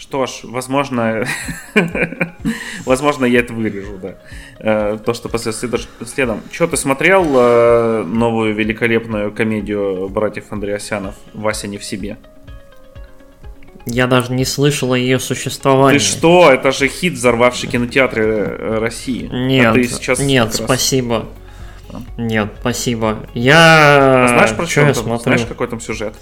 Что ж, возможно, возможно, я это вырежу, да. Э, то, что после следом. Что, ты смотрел э, новую великолепную комедию братьев Андреасянов «Вася не в себе»? Я даже не слышал о ее существовании. Ты что? Это же хит, взорвавший кинотеатры э, России. Нет, а ты сейчас нет, спасибо. Раз... Нет, спасибо. Я... А знаешь, про что я смотрю? Знаешь, какой там сюжет?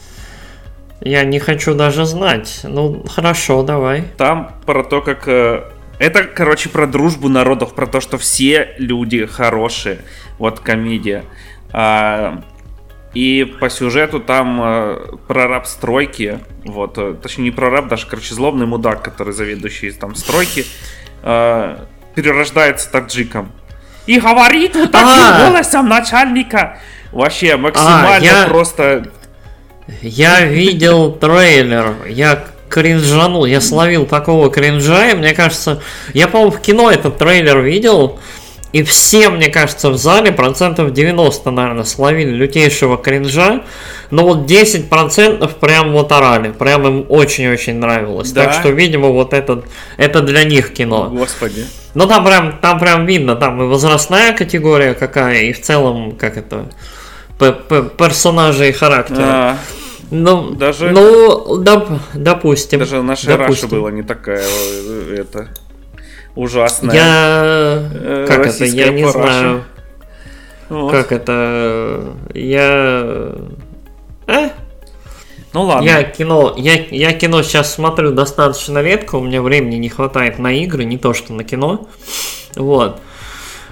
Я не хочу даже знать. Ну, хорошо, давай. Там про то, как... Э, это, короче, про дружбу народов, про то, что все люди хорошие. Вот комедия. А, и по сюжету там э, прораб стройки, вот, э, точнее не прораб, даже, короче, злобный мудак, который заведующий там стройки, э, перерождается таджиком. И говорит вот таким А-а-а. голосом начальника. Вообще максимально а, я... просто я видел трейлер, я кринжанул, я словил такого кринжа, и мне кажется, я, по-моему, в кино этот трейлер видел, и все, мне кажется, в зале процентов 90, наверное, словили лютейшего кринжа, но вот 10% прям вот орали, прям им очень-очень нравилось. Да? Так что, видимо, вот этот, это для них кино. Господи. Ну там прям, там прям видно, там и возрастная категория какая, и в целом, как это, персонажи и характер. А, ну, даже, ну, доп, допустим. Даже наша допустим. Раша была не такая, э, это, ужасная. Я, э, как это, я не знаю. Вот. Как это, я... Э? Ну ладно. Я кино, я, я кино сейчас смотрю достаточно редко, у меня времени не хватает на игры, не то что на кино. Вот.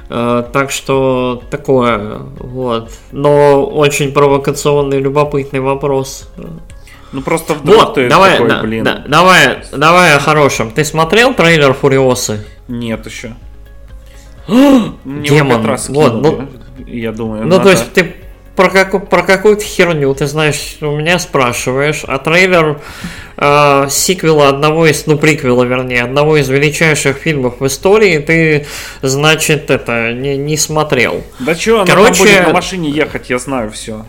Э, так что такое, вот. Но очень провокационный, любопытный вопрос. Ну просто вдруг вот, ты давай, такой, да, блин. Да, давай, давай о хорошем. Ты смотрел трейлер Фуриосы? Нет еще. Демон. Раз вот, ну, я думаю. Ну, надо... то есть ты про, как, про какую-то херню, ты знаешь, у меня спрашиваешь, а трейлер э, сиквела одного из, ну, приквела, вернее, одного из величайших фильмов в истории ты, значит, это, не, не смотрел. Да чё, она Короче, будет на машине ехать, я знаю все.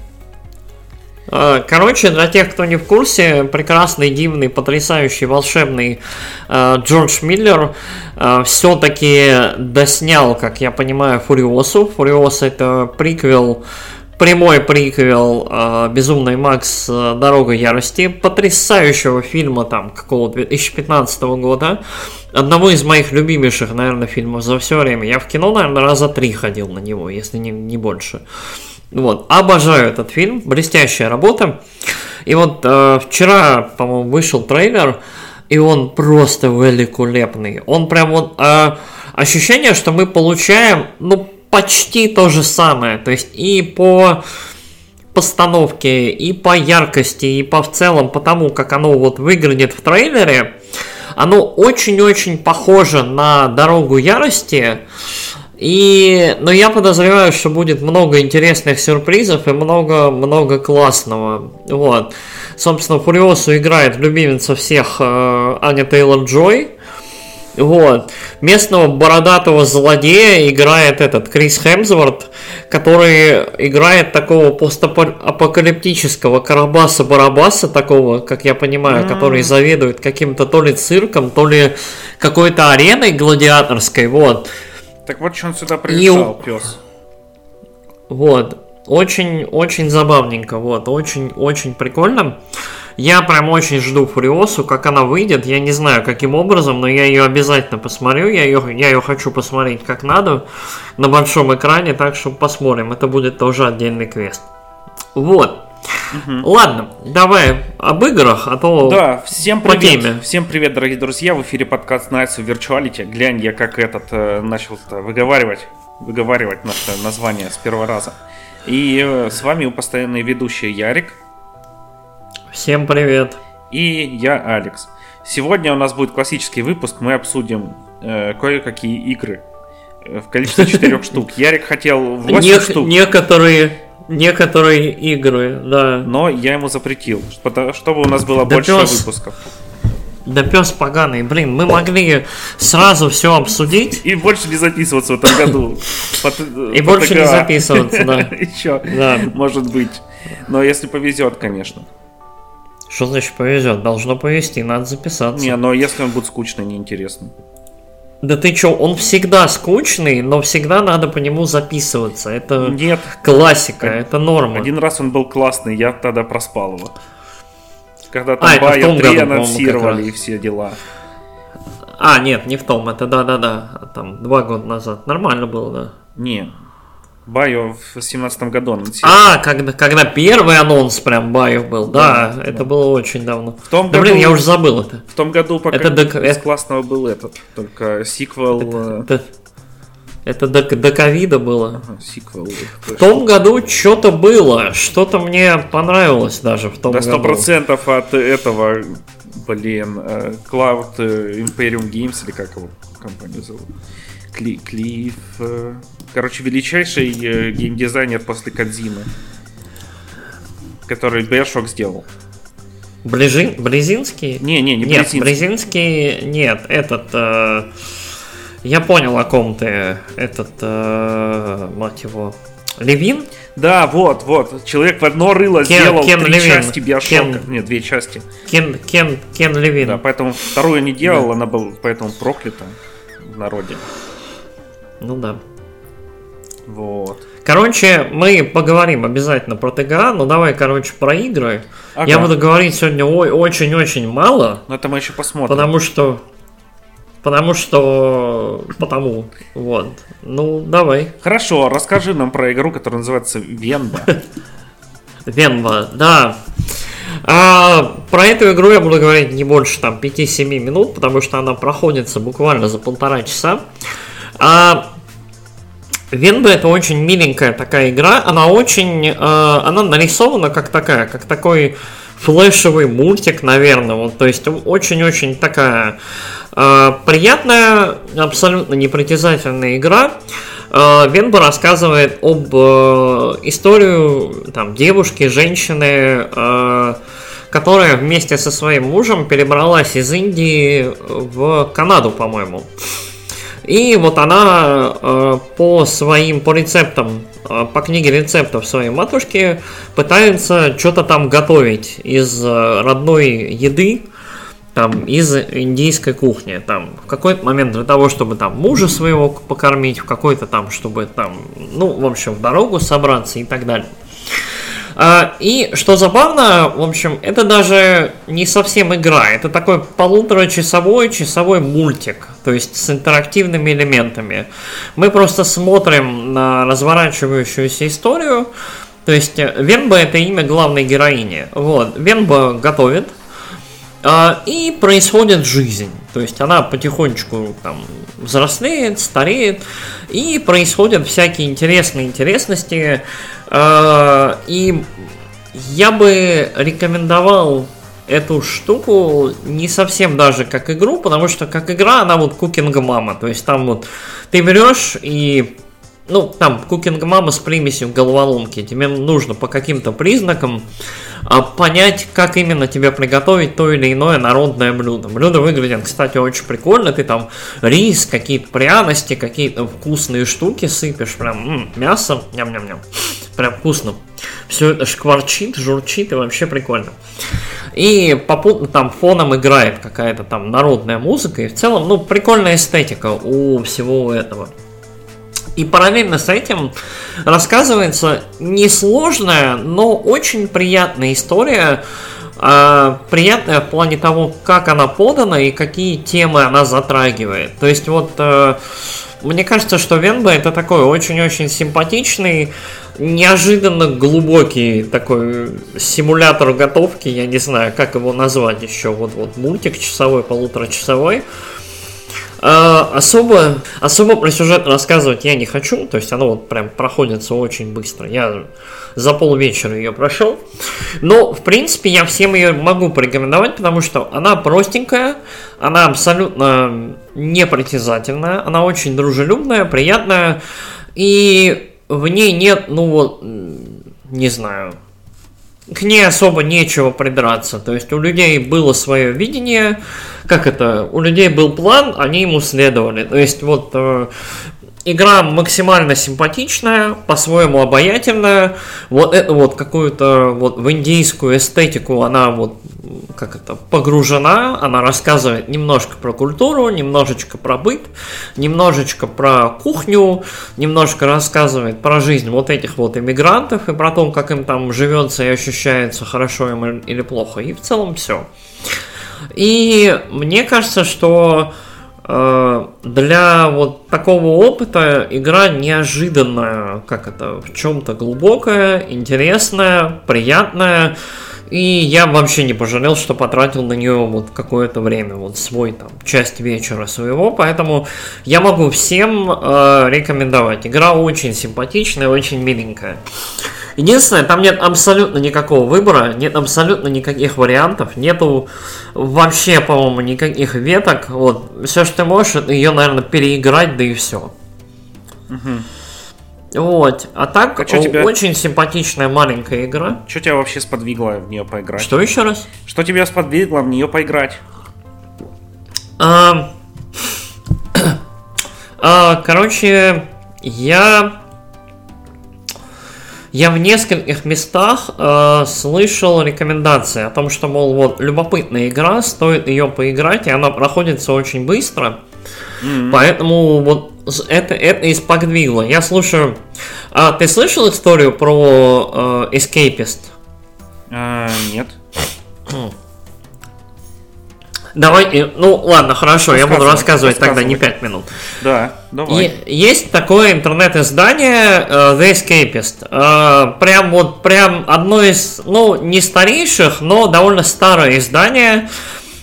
Э, короче, для тех, кто не в курсе, прекрасный, дивный, потрясающий, волшебный э, Джордж Миллер э, все-таки доснял, как я понимаю, Фуриосу. Фуриоса это приквел прямой приквел э, Безумный Макс э, Дорога ярости, потрясающего фильма там какого 2015 года, одного из моих любимейших, наверное, фильмов за все время. Я в кино, наверное, раза три ходил на него, если не, не больше. Вот, обожаю этот фильм, блестящая работа. И вот э, вчера, по-моему, вышел трейлер, и он просто великолепный. Он прям вот э, ощущение, что мы получаем, ну почти то же самое. То есть и по постановке, и по яркости, и по в целом по тому, как оно вот выглядит в трейлере, оно очень-очень похоже на «Дорогу ярости», и, но я подозреваю, что будет много интересных сюрпризов и много-много классного. Вот. Собственно, Фуриосу играет любимица всех э, Аня Тейлор-Джой. Вот. Местного бородатого злодея играет этот Крис Хемсворт, который играет такого постапокалиптического Карабаса-Барабаса, такого, как я понимаю, mm-hmm. который заведует каким-то то ли цирком, то ли какой-то ареной гладиаторской, вот. Так вот, что он сюда приезжал, И... пес. Вот. Очень-очень забавненько, вот, очень-очень прикольно. Я прям очень жду Фуриосу, как она выйдет. Я не знаю, каким образом, но я ее обязательно посмотрю. Я ее, я ее хочу посмотреть как надо на большом экране, так что посмотрим. Это будет тоже отдельный квест. Вот. Угу. Ладно, давай об играх, а то Да, всем привет. Теме. Всем привет, дорогие друзья. В эфире подкаст Nights of Virtuality. Глянь, я как этот э, начал выговаривать, выговаривать наше название с первого раза. И э, с вами постоянный ведущий Ярик. Всем привет. И я Алекс. Сегодня у нас будет классический выпуск. Мы обсудим э, кое-какие игры э, в количестве четырех штук. Ярик хотел 8 Не- штук. Некоторые некоторые игры, да. Но я ему запретил, чтобы у нас было да больше пес, выпусков. Да пес поганый, блин, мы могли сразу все обсудить. И больше не записываться в этом году. И больше не записываться, да. Еще, может быть. Но если повезет, конечно. Что значит повезет? Должно повезти, надо записаться. Не, но если он будет скучный, неинтересный. Да ты чё, он всегда скучный, но всегда надо по нему записываться. Это Нет, классика, это норма. один раз он был классный, я тогда проспал его. Когда там А, том 3 году, по-моему, как анонсировали и все дела. А, нет, не в том, это да-да-да, там два года назад. Нормально было, да. Не, Байо в семнадцатом году анонсировали. А, когда, когда первый анонс прям Баев был, да, Да, это да. было очень давно. В том да блин, году- я уже забыл это. В том году пока Это док- из это- классного был этот, только сиквел... э, Это, это до, до ковида было. ага, сиквел. В том году что-то было, что-то мне понравилось даже в том До году. 100% от этого, блин, э, Cloud э, Imperium Games, или как его компанию зовут? Кли, Клифф... э, Короче, величайший э, геймдизайнер после Кадзимы. Который Bioshock сделал. Ближин, Брезинский? Не, не, не Нет, Брезинский. Брезинский, нет, этот... э, я понял, о ком ты. Этот, э, мать его, Левин? Да, вот, вот. Человек в одно рыло Кен- сделал Кен три Левин. части Биошока. Кен- Нет, две части. Кен, Кен, Кен Левин. Да, поэтому вторую не делал, она была поэтому проклята в народе. Ну да. Вот. Короче, мы поговорим обязательно про ТГА, но давай, короче, про игры. Ага. Я буду говорить сегодня очень-очень мало, Но это мы еще посмотрим. потому что... Потому что... Потому. Вот. Ну, давай. Хорошо, расскажи нам про игру, которая называется Венба. Венва, да. А, про эту игру я буду говорить не больше там 5-7 минут, потому что она проходится буквально за полтора часа. А, Венба это очень миленькая такая игра, она очень, э, она нарисована как такая, как такой флешевый мультик, наверное, вот, то есть очень-очень такая э, приятная, абсолютно непритязательная игра. Э, Венба рассказывает об э, историю там девушки, женщины, э, которая вместе со своим мужем перебралась из Индии в Канаду, по-моему. И вот она э, по своим, по рецептам, э, по книге рецептов своей матушки пытается что-то там готовить из э, родной еды, там, из индийской кухни. Там, в какой-то момент для того, чтобы там мужа своего покормить, в какой-то там, чтобы там, ну, в общем, в дорогу собраться и так далее. А, И что забавно, в общем, это даже не совсем игра, это такой полуторачасовой часовой мультик, то есть с интерактивными элементами. Мы просто смотрим на разворачивающуюся историю, то есть э, Венба это имя главной героини. Вот, Венба готовит, и происходит жизнь. То есть она потихонечку там взрослеет, стареет, и происходят всякие интересные интересности. А, И я бы рекомендовал эту штуку не совсем даже как игру, потому что как игра она вот кукинга мама. То есть там вот ты берешь и ну, там, кукинг мама с примесью головоломки. Тебе нужно по каким-то признакам а, понять, как именно тебе приготовить то или иное народное блюдо. Блюдо выглядит, кстати, очень прикольно. Ты там рис, какие-то пряности, какие-то вкусные штуки сыпешь. Прям м, мясо, ням-ням-ням. Прям вкусно. Все это шкварчит, журчит и вообще прикольно. И попутно там фоном играет какая-то там народная музыка. И в целом, ну, прикольная эстетика у всего этого. И параллельно с этим рассказывается несложная, но очень приятная история. а, приятная в плане того, как она подана и какие темы она затрагивает. То есть вот э, мне кажется, что Венба это такой очень-очень симпатичный, неожиданно глубокий такой симулятор готовки, я не знаю, как его назвать еще, вот вот мультик часовой, полуторачасовой. А, особо, особо про сюжет рассказывать я не хочу, то есть оно вот прям проходится очень быстро. Я за полвечера ее прошел. Но, в принципе, я всем ее могу порекомендовать, потому что она простенькая, она абсолютно непритязательная, она очень дружелюбная, приятная, и в ней нет, ну вот, не знаю, к ней особо нечего прибираться. То есть у людей было свое видение, как это, у людей был план, они ему следовали. То есть вот э, игра максимально симпатичная, по-своему обаятельная. Вот это вот какую-то вот в индийскую эстетику она вот как это погружена, она рассказывает немножко про культуру, немножечко про быт, немножечко про кухню, немножко рассказывает про жизнь вот этих вот иммигрантов и про то, как им там живется и ощущается хорошо им или плохо. И в целом все. И мне кажется, что для вот такого опыта игра неожиданная, как это, в чем-то глубокая, интересная, приятная. И я вообще не пожалел, что потратил на нее вот какое-то время, вот свой там часть вечера своего, поэтому я могу всем э, рекомендовать. Игра очень симпатичная, очень миленькая. Единственное, там нет абсолютно никакого выбора, нет абсолютно никаких вариантов, нету вообще, по-моему, никаких веток. Вот, все, что ты можешь, это ее, наверное, переиграть, да и все. Угу. Вот. А так, а тебя... очень симпатичная маленькая игра. Что тебя вообще сподвигло в нее поиграть? Что еще раз? Что тебя сподвигло в нее поиграть? А... а, короче, я я в нескольких местах э, слышал рекомендации о том, что, мол, вот, любопытная игра, стоит ее поиграть, и она проходится очень быстро. Mm-hmm. Поэтому вот это, это из Пагдвигла. Я слушаю... А, ты слышал историю про э, Escapist? А, нет. Давай, ну ладно, хорошо, я буду рассказывать тогда не 5 минут. Да, давай. И есть такое интернет-издание uh, The Escapist. Uh, прям вот, прям одно из, ну, не старейших, но довольно старое издание.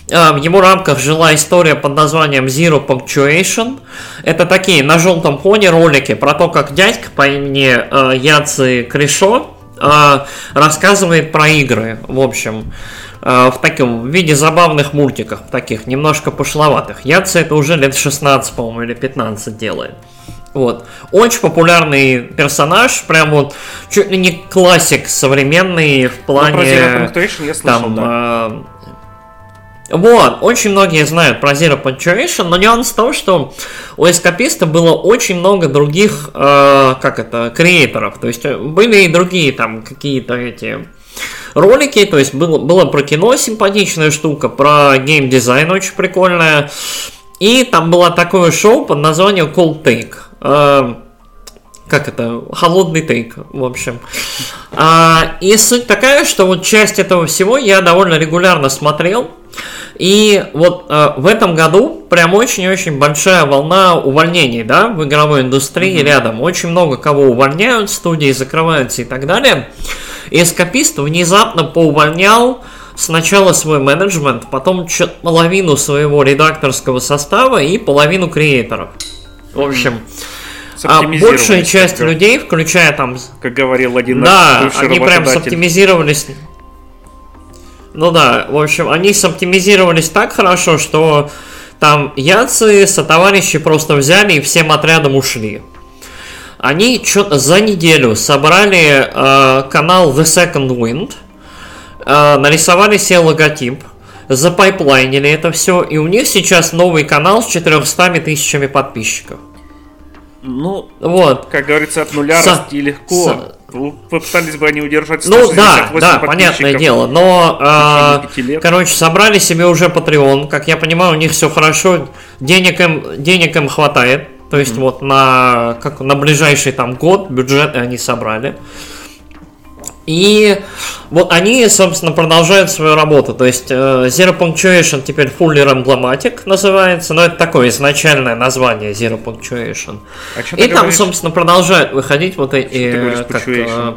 Uh, в его рамках жила история под названием Zero Punctuation. Это такие на желтом фоне ролики про то, как дядька по имени Яци Кришо рассказывает про игры. В общем, Э, в таком виде забавных мультиках, таких немножко пошловатых. Яца это уже лет 16, по-моему, или 15 делает. Вот. Очень популярный персонаж, прям вот чуть ли не классик современный в ну, плане... Ну, я слышал, там, да. э, вот, очень многие знают про Zero Punctuation, но нюанс в том, что у эскаписта было очень много других, э, как это, креаторов. То есть были и другие там какие-то эти ролики, то есть было, было про кино симпатичная штука, про геймдизайн очень прикольная. И там было такое шоу под названием Cold Take. Э, как это? Холодный тейк, в общем. А, и суть такая, что вот часть этого всего я довольно регулярно смотрел. И вот э, в этом году прям очень-очень большая волна увольнений, да, в игровой индустрии mm-hmm. рядом. Очень много кого увольняют, студии закрываются и так далее. И эскапист внезапно поувольнял сначала свой менеджмент, потом половину своего редакторского состава и половину креаторов. В общем, а большая часть как, людей, включая там... Как говорил один Да, они прям соптимизировались... Ну да, в общем, они соптимизировались так хорошо, что там яцы со товарищи просто взяли и всем отрядом ушли. Они что-то за неделю собрали э, канал The Second Wind, э, нарисовали себе логотип, запайплайнили это все, и у них сейчас новый канал с 400 тысячами подписчиков. Ну, вот. как говорится, от нуля Со... расти легко. Со... Попытались бы они удержать Ну да, да, понятное дело. Но, э, короче, собрали себе уже Patreon. Как я понимаю, у них все хорошо. Денег им, денег им хватает. То есть mm-hmm. вот на, как, на ближайший там год бюджеты они собрали. И вот они, собственно, продолжают свою работу. То есть э, Zero Punctuation теперь Fuller Emblematic называется, но это такое изначальное название Zero Punctuation. А и там, говоришь? собственно, продолжают выходить вот эти... Как, э,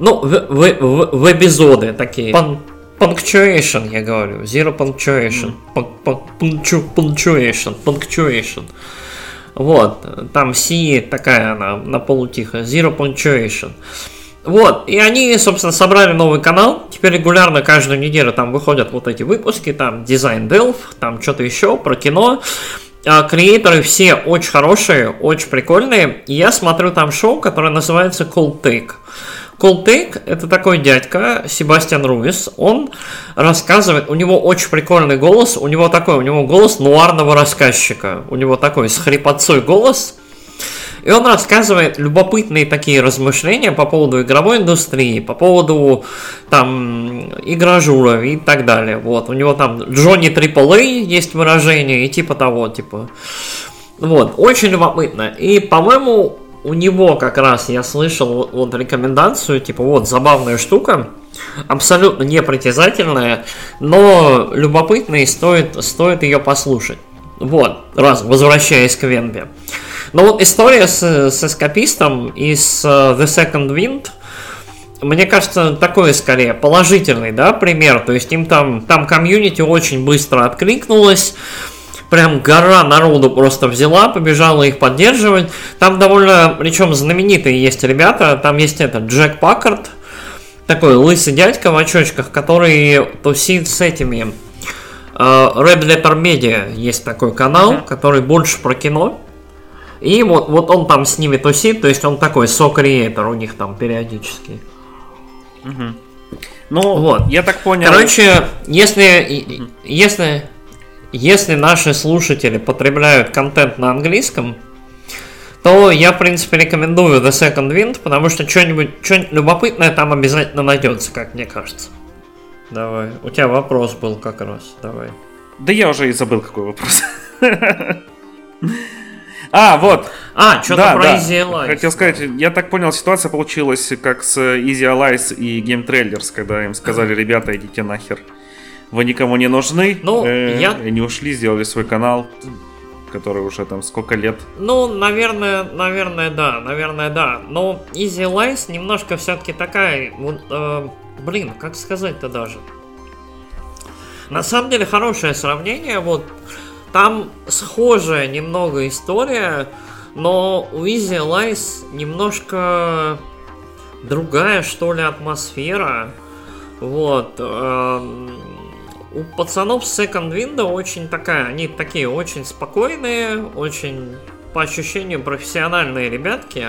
ну, в, в, в, в эпизоды такие. Пан, punctuation, я говорю. Zero punctuation. Mm. Punctuation. Punctuation. Вот, там C такая она, на полутихо, Zero Punctuation. Вот, и они, собственно, собрали новый канал. Теперь регулярно каждую неделю там выходят вот эти выпуски, там дизайн Delph, там что-то еще про кино. А, креаторы все очень хорошие, очень прикольные. И я смотрю там шоу, которое называется Cold Take. Колтейк – это такой дядька, Себастьян Руис, он рассказывает, у него очень прикольный голос, у него такой, у него голос нуарного рассказчика, у него такой с хрипотцой голос, И он рассказывает любопытные такие размышления по поводу игровой индустрии, по поводу там игражуров и так далее. Вот, у него там Джонни AAA есть выражение и типа того, типа. Вот, очень любопытно. И, по-моему, у него как раз я слышал вот, рекомендацию, типа, вот, забавная штука, абсолютно непритязательная, но любопытная и стоит, стоит ее послушать. Вот, раз, возвращаясь к Венбе. Но вот история с, с эскапистом uh, The Second Wind, мне кажется, такой скорее положительный, да, пример. То есть им там, там комьюнити очень быстро откликнулось прям гора народу просто взяла, побежала их поддерживать. Там довольно, причем знаменитые есть ребята, там есть этот Джек Паккарт, такой лысый дядька в очочках, который тусит с этими. Red Letter Media есть такой канал, uh-huh. который больше про кино. И вот, вот он там с ними тусит, то есть он такой со-креатор у них там периодически. Угу. Ну, вот. я так понял. Короче, если, угу. если если наши слушатели потребляют контент на английском, то я, в принципе, рекомендую The Second Wind, потому что что-нибудь, что-нибудь любопытное там обязательно найдется, как мне кажется. Давай. У тебя вопрос был как раз. Давай. Да я уже и забыл, какой вопрос. А, вот. А, что-то да, про да. Easy Allies. Хотел сказать, я так понял, ситуация получилась как с Easy Allies и Game Trailers, когда им сказали, ребята, идите нахер вы никому не нужны. Ну, э, я... Они ушли, сделали свой канал, который уже там сколько лет. Ну, наверное, наверное, да, наверное, да. Но Easy Lies немножко все-таки такая, э, блин, как сказать-то даже. На самом деле хорошее сравнение, вот там схожая немного история, но у Easy Lies немножко другая, что ли, атмосфера. Вот. Э, у пацанов Second Window очень такая, они такие очень спокойные, очень по ощущению профессиональные ребятки.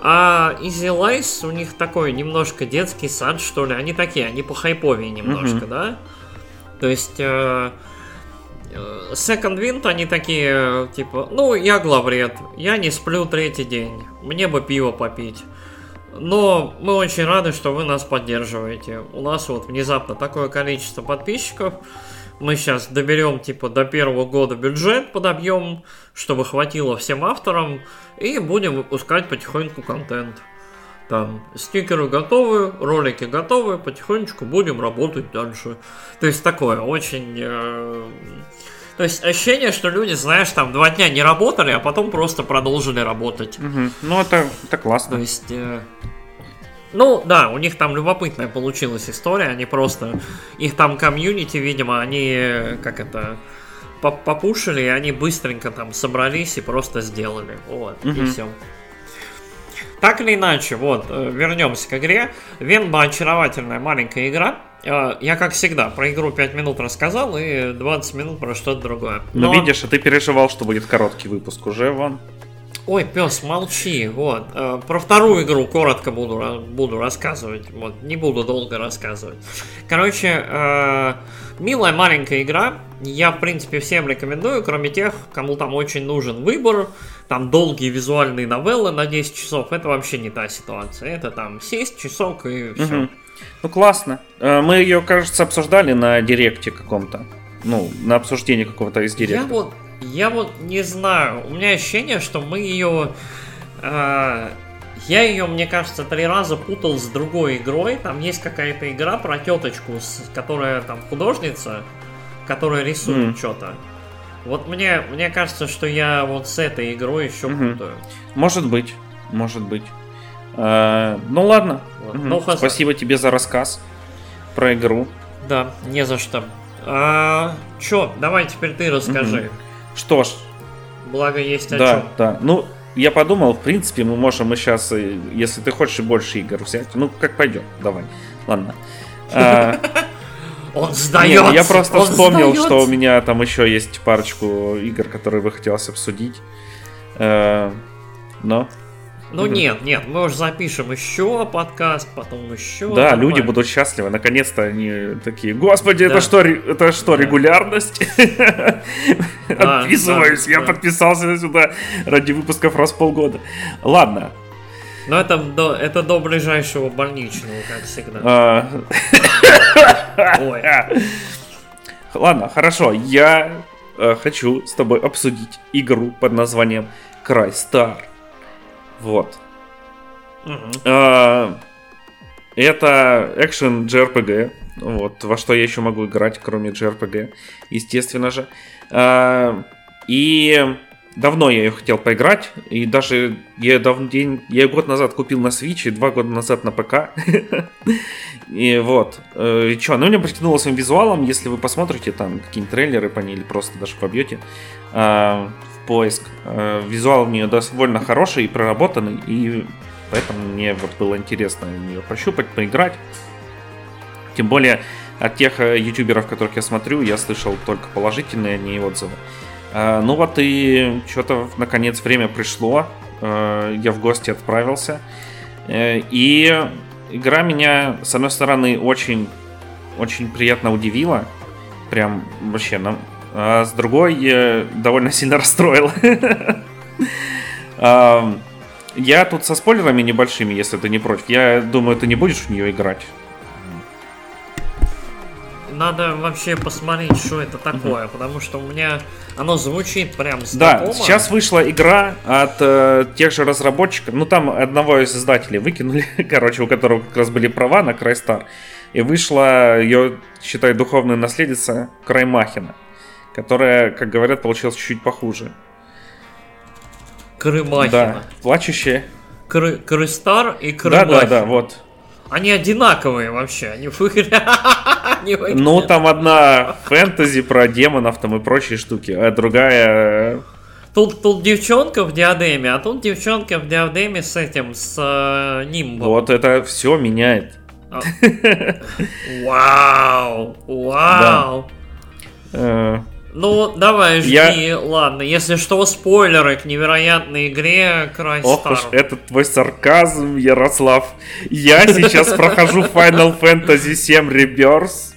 А Easy Lies у них такой немножко детский сад, что ли. Они такие, они по хайповее немножко, mm-hmm. да? То есть э, э, Second Wind они такие, типа, ну, я главред, я не сплю третий день, мне бы пиво попить. Но мы очень рады, что вы нас поддерживаете. У нас вот внезапно такое количество подписчиков. Мы сейчас доберем типа до первого года бюджет подобьем, чтобы хватило всем авторам, и будем выпускать потихоньку контент. Там стикеры готовы, ролики готовы, потихонечку будем работать дальше. То есть такое очень... Э... То есть ощущение, что люди, знаешь, там два дня не работали, а потом просто продолжили работать. Угу. Ну, это, это классно. То есть... Э... Ну, да, у них там любопытная получилась история, они просто... Их там комьюнити, видимо, они, как это, попушили, и они быстренько там собрались и просто сделали. Вот, угу. и все. Так или иначе, вот, э, вернемся к игре. Венба очаровательная маленькая игра. Э, я, как всегда, про игру 5 минут рассказал и 20 минут про что-то другое. Ну, Но... Ну, видишь, а ты переживал, что будет короткий выпуск уже, вон. Ой, пес, молчи. Вот. Э, про вторую игру коротко буду, буду рассказывать. Вот. Не буду долго рассказывать. Короче, э, милая маленькая игра. Я, в принципе, всем рекомендую, кроме тех, кому там очень нужен выбор. Там долгие визуальные новеллы на 10 часов. Это вообще не та ситуация. Это там сесть, часок и все. Угу. Ну, классно. Э, мы ее, кажется, обсуждали на директе каком-то. Ну, на обсуждении какого-то из директов. Я вот я вот не знаю. У меня ощущение, что мы ее... Э, я ее, мне кажется, три раза путал с другой игрой. Там есть какая-то игра про теточку, которая там художница, которая рисует mm. что-то. Вот мне, мне кажется, что я вот с этой игрой еще mm-hmm. путаю. Может быть, может быть. А, ну ладно. Вот. Угу. Ну, Спасибо тебе за рассказ про игру. Да, не за что. А, чё, давай теперь ты расскажи. Угу. Что ж. Благо есть о да, чем. Да, ну, я подумал, в принципе, мы можем и сейчас, если ты хочешь, больше игр взять. Ну, как пойдет, давай. Ладно. А, он сдается. я просто вспомнил, что у меня там еще есть парочку игр, которые бы хотелось обсудить. Э, но Ну угу. нет, нет, мы уже запишем еще подкаст, потом еще. Да, давай. люди будут счастливы. Наконец-то они такие, господи, да. это что, это что, регулярность? Отписываюсь, я подписался сюда ради выпусков раз в полгода. Ладно, но это до, это до ближайшего больничного, как всегда. А. Ой. Ладно, хорошо. Я э, хочу с тобой обсудить игру под названием Крайстар. Вот. Угу. Это экшен JRPG. Вот, во что я еще могу играть, кроме JRPG, естественно же. А, и давно я ее хотел поиграть, и даже я, дав... я год назад купил на Switch, и два года назад на ПК. И вот. Э, и что, она меня притянула своим визуалом, если вы посмотрите там какие-нибудь трейлеры по ней, или просто даже побьете а, поиск. А, визуал у нее довольно хороший и проработанный, и поэтому мне вот было интересно ее пощупать, поиграть. Тем более от тех э, ютуберов, которых я смотрю, я слышал только положительные о ней отзывы. А, ну вот и что-то наконец время пришло. А, я в гости отправился. Э, и игра меня, с одной стороны, очень, очень приятно удивила. Прям вообще, ну, а с другой довольно сильно расстроила. Я тут со спойлерами небольшими, если ты не против. Я думаю, ты не будешь в нее играть надо вообще посмотреть, что это такое, угу. потому что у меня оно звучит прям знакомо. Да, сейчас вышла игра от э, тех же разработчиков, ну там одного из издателей выкинули, короче, у которого как раз были права на Крайстар, и вышла ее, считай, духовная наследница Краймахина, которая, как говорят, получилась чуть-чуть похуже. Крымахина. Да, плачущая. Кры Крыстар и Крымахина. Да, да, да, вот. Они одинаковые вообще, они в игре. Ну, там одна фэнтези про демонов там и прочие штуки, а другая... Тут, тут девчонка в диадеме, а тут девчонка в диадеме с этим, с э, нимбом. Вот это все меняет. А. Вау! Вау! Э, ну, давай, жди. Я... Ладно, если что, спойлеры к невероятной игре Cry Ох уж этот твой сарказм, Ярослав. Я сейчас прохожу Final Fantasy VII Rebirth.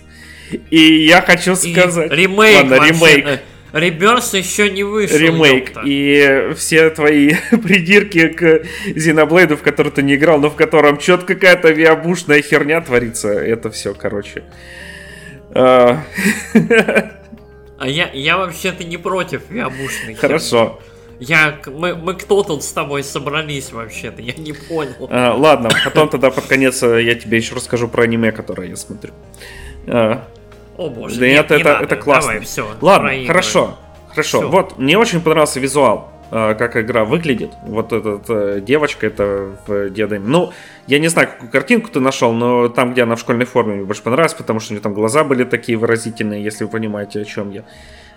И я хочу сказать... И ремейк, Ладно, ремейк. Реберс еще не вышел. Ремейк. Ёпта. И все твои придирки к Зиноблейду, в который ты не играл, но в котором что-то какая-то авиабушная херня творится. Это все, короче. А, я, я вообще-то не против авиабушной Хорошо. Я, мы, мы кто тут с тобой собрались вообще-то? Я не понял. А, ладно, потом тогда под конец э, я тебе еще расскажу про аниме, которое я смотрю. А, о боже, да нет, это, это, это классно. Давай, все. Ладно, хорошо. Хорошо. Все. Вот, мне очень понравился визуал, как игра выглядит. Вот эта э, девочка, это в Диадеме. Ну, я не знаю, какую картинку ты нашел, но там, где она в школьной форме, мне больше понравилось, потому что у нее там глаза были такие выразительные, если вы понимаете, о чем я.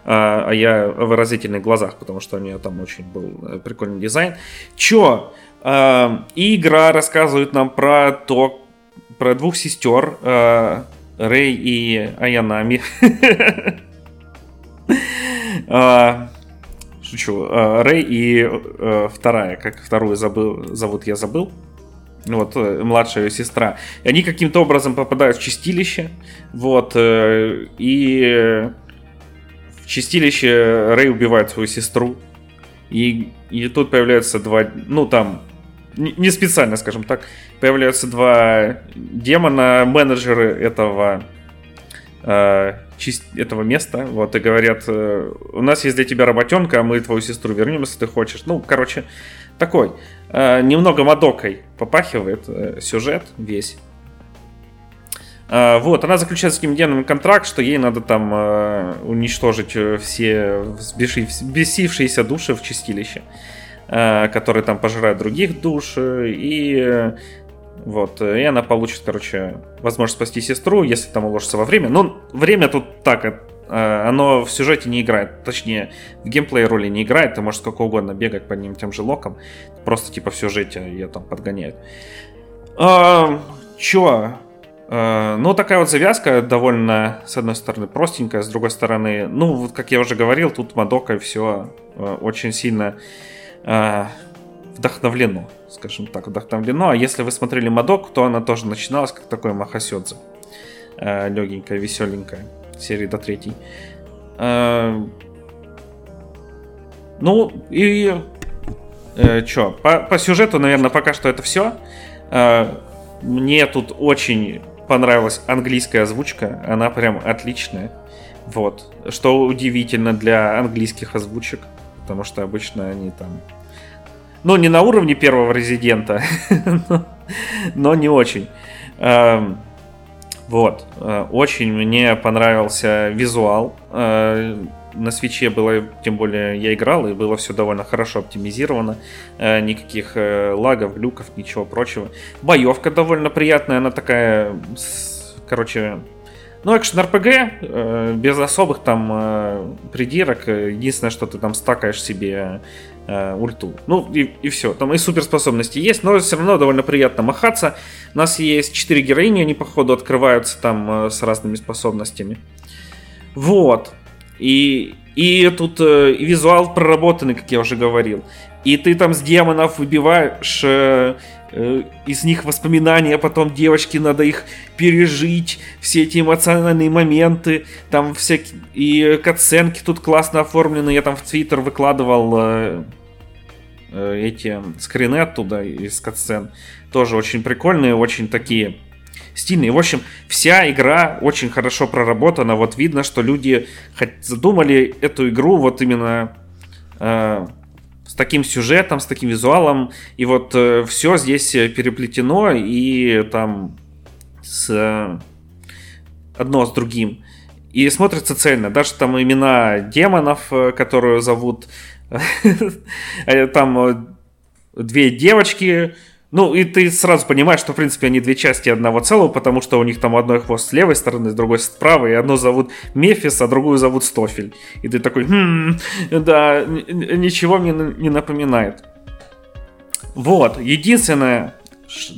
А, а я о выразительных глазах, потому что у нее там очень был э, прикольный дизайн. Чё? А, и игра рассказывает нам про то, про двух сестер, а, Рэй и Аянами. А, шучу. А, Рэй и э, вторая, как вторую забыл, зовут я забыл. Вот, э, младшая сестра. И они каким-то образом попадают в чистилище. Вот, э, и в чистилище Рэй убивает свою сестру. И, и тут появляются два, ну там, не специально, скажем так, появляются два демона, менеджеры этого э, этого места, вот, и говорят, э, у нас есть для тебя работенка, а мы твою сестру вернем, если ты хочешь. Ну, короче, такой, э, немного мадокой попахивает сюжет весь. Вот, она заключает с каким демоном контракт, что ей надо там уничтожить все взбесившиеся души в чистилище. Которые там пожирают других душ, и вот, и она получит, короче, возможность спасти сестру, если там уложится во время. Но время тут так, э, оно в сюжете не играет, точнее, в геймплей роли не играет, ты можешь сколько угодно бегать по ним тем же локам, просто типа в сюжете ее там подгоняют. А, чё? А, ну, такая вот завязка довольно, с одной стороны, простенькая, с другой стороны, ну, вот как я уже говорил, тут Мадока все очень сильно а, вдохновлено, скажем так, вдохновлено. А если вы смотрели Мадок, то она тоже начиналась как такое Махасёдзе. Э, легенькая, веселенькая, серии до третьей. Э, ну, и э, чё, по, по сюжету, наверное, пока что это все. Э, мне тут очень понравилась английская озвучка, она прям отличная. Вот. Что удивительно для английских озвучек, потому что обычно они там... Ну, не на уровне первого резидента, но не очень. Эм, вот. Э, очень мне понравился визуал. Э, на свече было, тем более я играл, и было все довольно хорошо оптимизировано. Э, никаких лагов, глюков, ничего прочего. Боевка довольно приятная, она такая, короче, ну, экшен РПГ, без особых там придирок. Единственное, что ты там стакаешь себе э, ульту. Ну и, и все. Там и суперспособности есть, но все равно довольно приятно махаться. У нас есть 4 героини, они походу открываются там э, с разными способностями. Вот. И, и тут э, и визуал проработанный, как я уже говорил. И ты там с демонов выбиваешь э, э, из них воспоминания, потом девочке надо их пережить, все эти эмоциональные моменты, там всякие и катсценки тут классно оформлены, я там в Твиттер выкладывал э, э, эти скрины оттуда из катсцен, тоже очень прикольные, очень такие стильные. В общем, вся игра очень хорошо проработана, вот видно, что люди задумали эту игру вот именно э, с таким сюжетом, с таким визуалом, и вот э, все здесь переплетено, и там с э, одно с другим. И смотрится цельно. Даже там имена демонов, э, которые зовут э, там э, две девочки, ну, и ты сразу понимаешь, что, в принципе, они две части одного целого, потому что у них там одной хвост с левой стороны, с другой с правой, и одно зовут Мефис, а другую зовут Стофель. И ты такой, хм, да, ничего мне не напоминает. Вот, единственное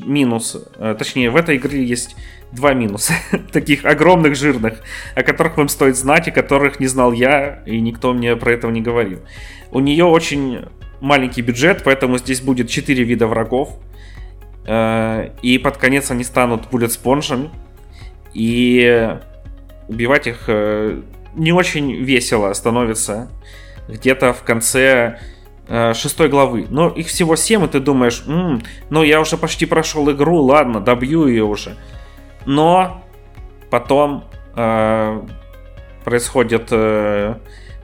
минус, э, точнее, в этой игре есть два минуса, таких огромных, жирных, о которых вам стоит знать, и которых не знал я, и никто мне про это не говорил. У нее очень маленький бюджет, поэтому здесь будет 4 вида врагов, и под конец они станут буллет спонжами. И убивать их э, не очень весело становится где-то в конце э, шестой главы. Но их всего семь, и ты думаешь, м-м, ну я уже почти прошел игру, ладно, добью ее уже. Но потом э, происходит э,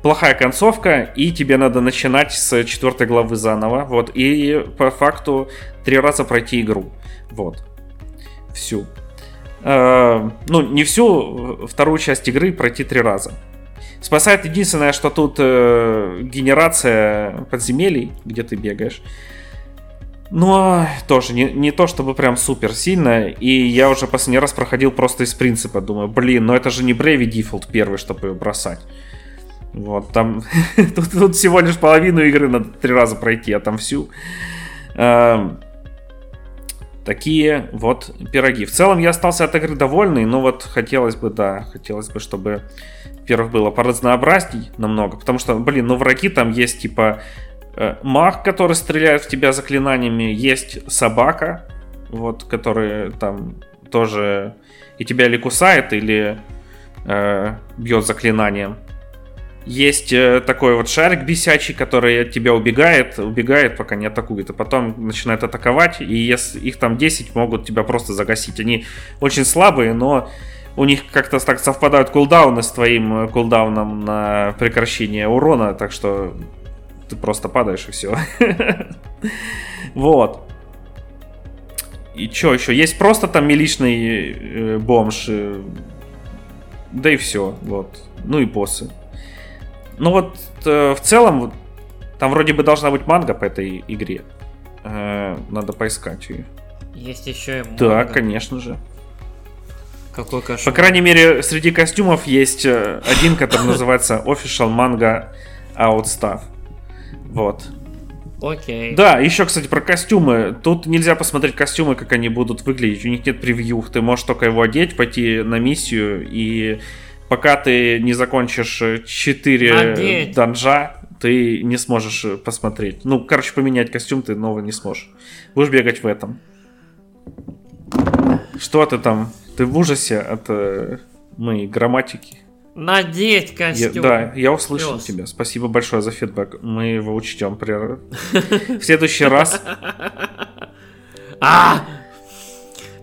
плохая концовка, и тебе надо начинать с четвертой главы заново. Вот, и по факту три раза пройти игру. Вот. Всю. Э, ну, не всю, вторую часть игры пройти три раза. Спасает единственное, что тут э, генерация подземелий, где ты бегаешь. Но тоже не, не то чтобы прям супер сильно. И я уже последний раз проходил просто из принципа. Думаю, блин, ну это же не Брэви Дефолт первый, чтобы ее бросать. Вот, там тут, тут всего лишь половину игры надо три раза пройти, а там всю. Э, такие вот пироги. В целом я остался от игры довольный, но вот хотелось бы, да, хотелось бы, чтобы, во-первых, было поразнообразней намного, потому что, блин, ну враги там есть, типа, э, маг, который стреляет в тебя заклинаниями, есть собака, вот, который там тоже и тебя или кусает, или э, бьет заклинанием. Есть э, такой вот шарик бесячий, который от тебя убегает, убегает, пока не атакует, и потом начинает атаковать, и если их там 10 могут тебя просто загасить. Они очень слабые, но у них как-то так совпадают кулдауны с твоим э, кулдауном на прекращение урона, так что ты просто падаешь и все. Вот. И что еще? Есть просто там миличный э, бомж. Да и все. Вот. Ну и боссы. Ну вот э, в целом там вроде бы должна быть манга по этой игре. Э, надо поискать ее. Есть еще и манга. Да, конечно же. Какой кошмар. По крайней мере, среди костюмов есть э, один, который называется Official Manga Outstaff. Вот. Окей. Да, еще, кстати, про костюмы. Тут нельзя посмотреть костюмы, как они будут выглядеть. У них нет превью. Ты можешь только его одеть, пойти на миссию и пока ты не закончишь 4 Одеть. данжа, ты не сможешь э, посмотреть. Ну, короче, поменять костюм ты новый не сможешь. Будешь бегать в этом. Что ты там? Ты в ужасе от э, моей грамматики? Надеть Я- костюм. да, я услышал Пёс. тебя. Спасибо большое за фидбэк. Мы его учтем при... В следующий раз. А!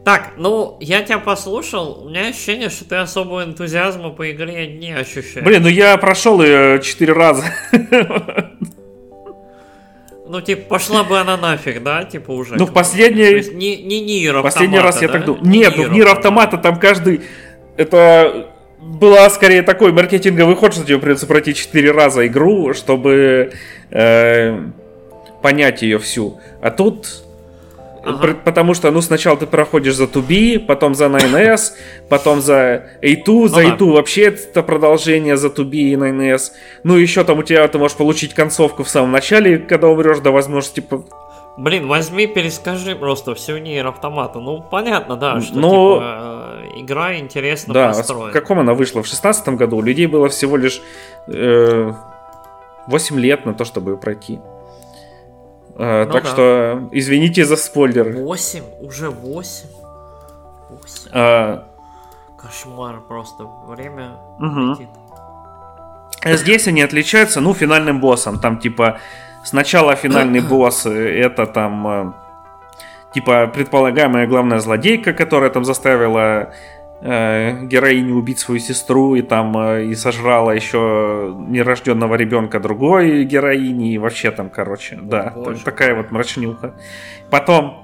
Так, ну, я тебя послушал, у меня ощущение, что ты особого энтузиазма по игре не ощущаешь. Блин, ну я прошел ее четыре раза. Ну, типа, пошла бы она нафиг, да, типа уже. Ну, в То последний, есть не, не Нир последний раз я Автомата, так думал. Не Нет, ну Нир Автомата там каждый... Это была скорее такой маркетинговый ход, что тебе придется пройти четыре раза игру, чтобы э, понять ее всю. А тут... Ага. Потому что, ну, сначала ты проходишь за 2B, потом за 9S, потом за A2, за Ну да. A2 вообще это продолжение за 2B и 9S. Ну, еще там у тебя ты можешь получить концовку в самом начале, когда умрешь, до возможности по- Блин, возьми, перескажи просто всю Нир Автомата. Ну, понятно, да, что, Ну, типа, э, игра интересно Да, в построена. каком она вышла? В шестнадцатом году у людей было всего лишь э, 8 лет на то, чтобы пройти. Э, Ну так да. что извините за спойлеры. Восемь? Уже восемь? Восемь. Э, Кошмар просто. Время Мгм. летит. а здесь они отличаются, ну, финальным боссом. Там, типа, сначала финальный босс э, это там, э, типа, предполагаемая главная злодейка, которая там заставила э, героиню убить свою сестру и там э, и сожрала еще нерожденного ребенка другой героини и вообще там, короче, да, боже. та- такая вот мрачнюха. Потом.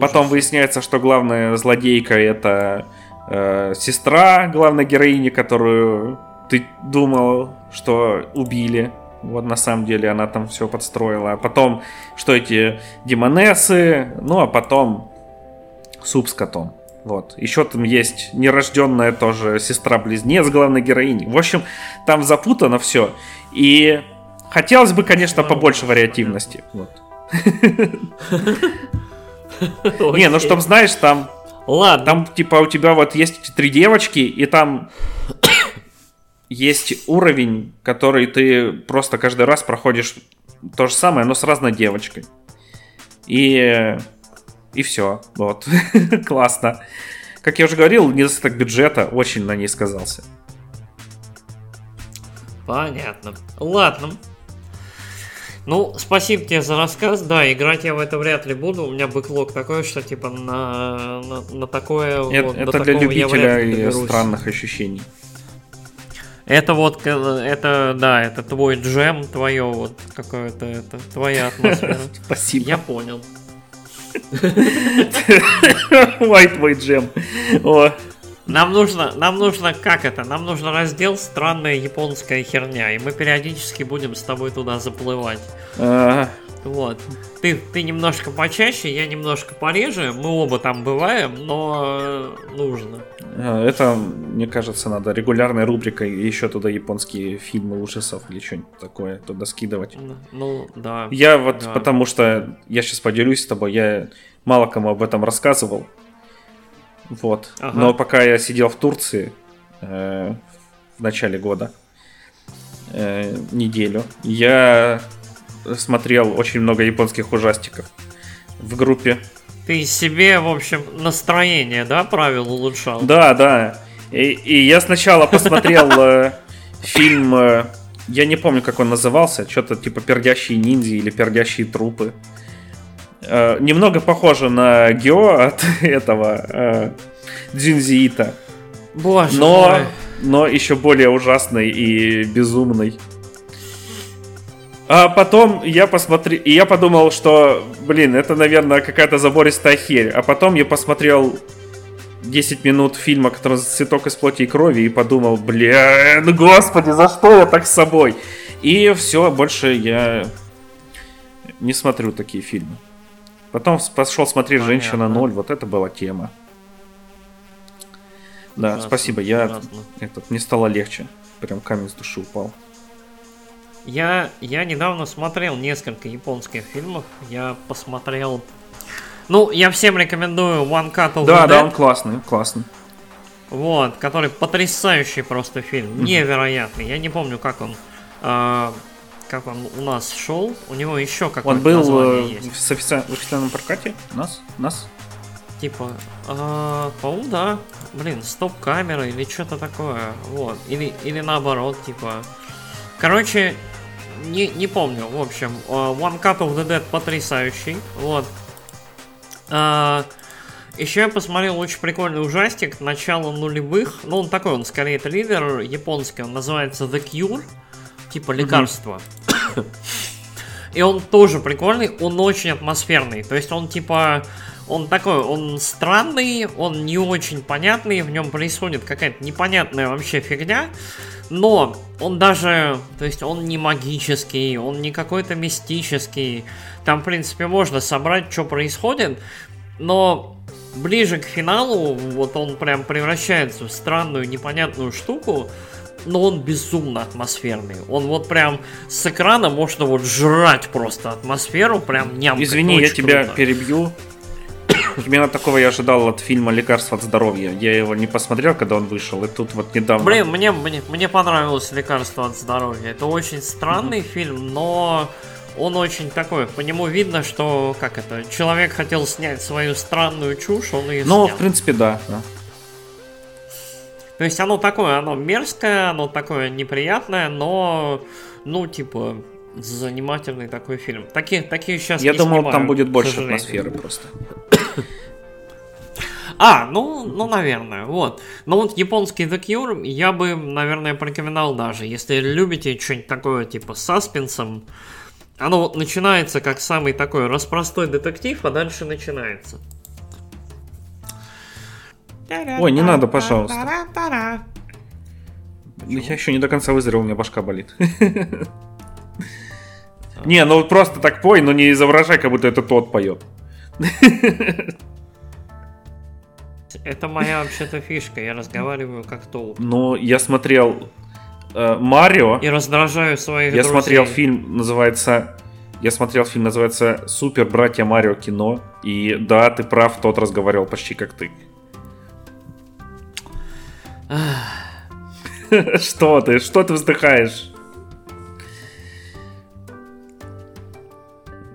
Потом выясняется, что главная злодейка это э, сестра главной героини, которую ты думал, что убили. Вот на самом деле она там все подстроила. А потом, что эти демонессы, ну а потом суп с котом. Вот. Еще там есть нерожденная тоже сестра-близнец главной героини. В общем, там запутано все. И хотелось бы, конечно, побольше вариативности. Вот. Не, ну чтоб знаешь, там Ладно. Там, типа, у тебя вот есть три девочки, и там есть уровень, который ты просто каждый раз проходишь то же самое, но с разной девочкой. И, и все. Вот. Классно. Как я уже говорил, недостаток бюджета очень на ней сказался. Понятно. Ладно. Ну, спасибо тебе за рассказ. Да, играть я в это вряд ли буду. У меня бэклог такой, что типа на, на, на такое... Это, вот, это для любителя странных ощущений. Это вот, э, это, да, это твой джем, твое вот какое-то, это твоя атмосфера. Спасибо. Я понял. Твой джем. О, Нам нужно, нам нужно, как это? Нам нужно раздел «Странная японская херня», и мы периодически будем с тобой туда заплывать. Вот. Ты, ты немножко почаще, я немножко пореже. Мы оба там бываем, но э, нужно. а, Это, мне кажется, надо регулярной рубрикой еще туда японские фильмы ужасов или что-нибудь такое туда скидывать. Ну, Ну, да. Я вот, Да. потому что я сейчас поделюсь с тобой, я мало кому об этом рассказывал. Вот. Ага. Но пока я сидел в Турции э, в начале года, э, неделю, я смотрел очень много японских ужастиков в группе. Ты себе, в общем, настроение, да, правил улучшал? Да, да. И, и я сначала посмотрел э, фильм, э, я не помню, как он назывался, что-то типа «Пердящие ниндзя» или «Пердящие трупы». Э, немного похоже на Гео от этого э, Дзюнзи Ито, Боже но, мой. но еще более ужасный и безумный. А потом я посмотрел, и я подумал, что, блин, это, наверное, какая-то забористая херь. А потом я посмотрел 10 минут фильма, который «Цветок из плоти и крови», и подумал, блин, господи, за что я так с собой? И все, больше я не смотрю такие фильмы. Потом пошел смотреть Понятно. «Женщина ноль», вот это была тема. Да, Ужасно, спасибо, я ужасно. этот, мне стало легче. Прям камень с души упал. Я, я недавно смотрел несколько японских фильмов. Я посмотрел... Ну, я всем рекомендую One Cut of Да, the да, Dead. он классный, классный. Вот, который потрясающий просто фильм, невероятный. Я не помню, как он. а, как он у нас шел. У него еще какое-то Он был название э, есть. в офици- в официальном прокате? У нас? У нас? Типа, а, по-моему, да. Блин, стоп-камера или что-то такое. Вот. Или, или наоборот, типа. Короче, не, не помню. В общем, э, One Cut of the Dead потрясающий. Вот. А, еще я посмотрел очень прикольный ужастик начала нулевых. Ну, он такой, он скорее триллер японский. Он называется The Cure. Типа лекарство. И он тоже прикольный, он очень атмосферный. То есть он типа... Он такой, он странный, он не очень понятный, в нем происходит какая-то непонятная вообще фигня. Но он даже, то есть он не магический, он не какой-то мистический. Там, в принципе, можно собрать, что происходит. Но ближе к финалу, вот он прям превращается в странную, непонятную штуку но он безумно атмосферный. Он вот прям с экрана можно вот жрать просто атмосферу, прям ням. Извини, я тебя перебью. Примерно такого я ожидал от фильма «Лекарство от здоровья». Я его не посмотрел, когда он вышел, и тут вот недавно... Блин, мне, мне, мне понравилось «Лекарство от здоровья». Это очень странный фильм, но он очень такой, по нему видно, что, как это, человек хотел снять свою странную чушь, он ее Ну, снял. в принципе, да. да. То есть оно такое, оно мерзкое, оно такое неприятное, но, ну, типа, занимательный такой фильм. Такие, такие сейчас Я не думал, снимают, там будет больше атмосферы просто. А, ну, ну, наверное, вот. Но вот японский The Cure я бы, наверное, порекомендовал даже. Если любите что-нибудь такое, типа, с саспенсом, оно вот начинается как самый такой распростой детектив, а дальше начинается. Ой, не надо, пожалуйста. Я еще не до конца выздоровел, у меня башка болит. Не, ну просто так пой, но не изображай, как будто это тот поет. Это моя вообще-то фишка, я разговариваю как то Ну, я смотрел э, Марио. И раздражаю своих Я друзей. смотрел фильм, называется... Я смотрел фильм, называется «Супер братья Марио кино». И да, ты прав, тот разговаривал почти как ты. Что ты? Что ты вздыхаешь?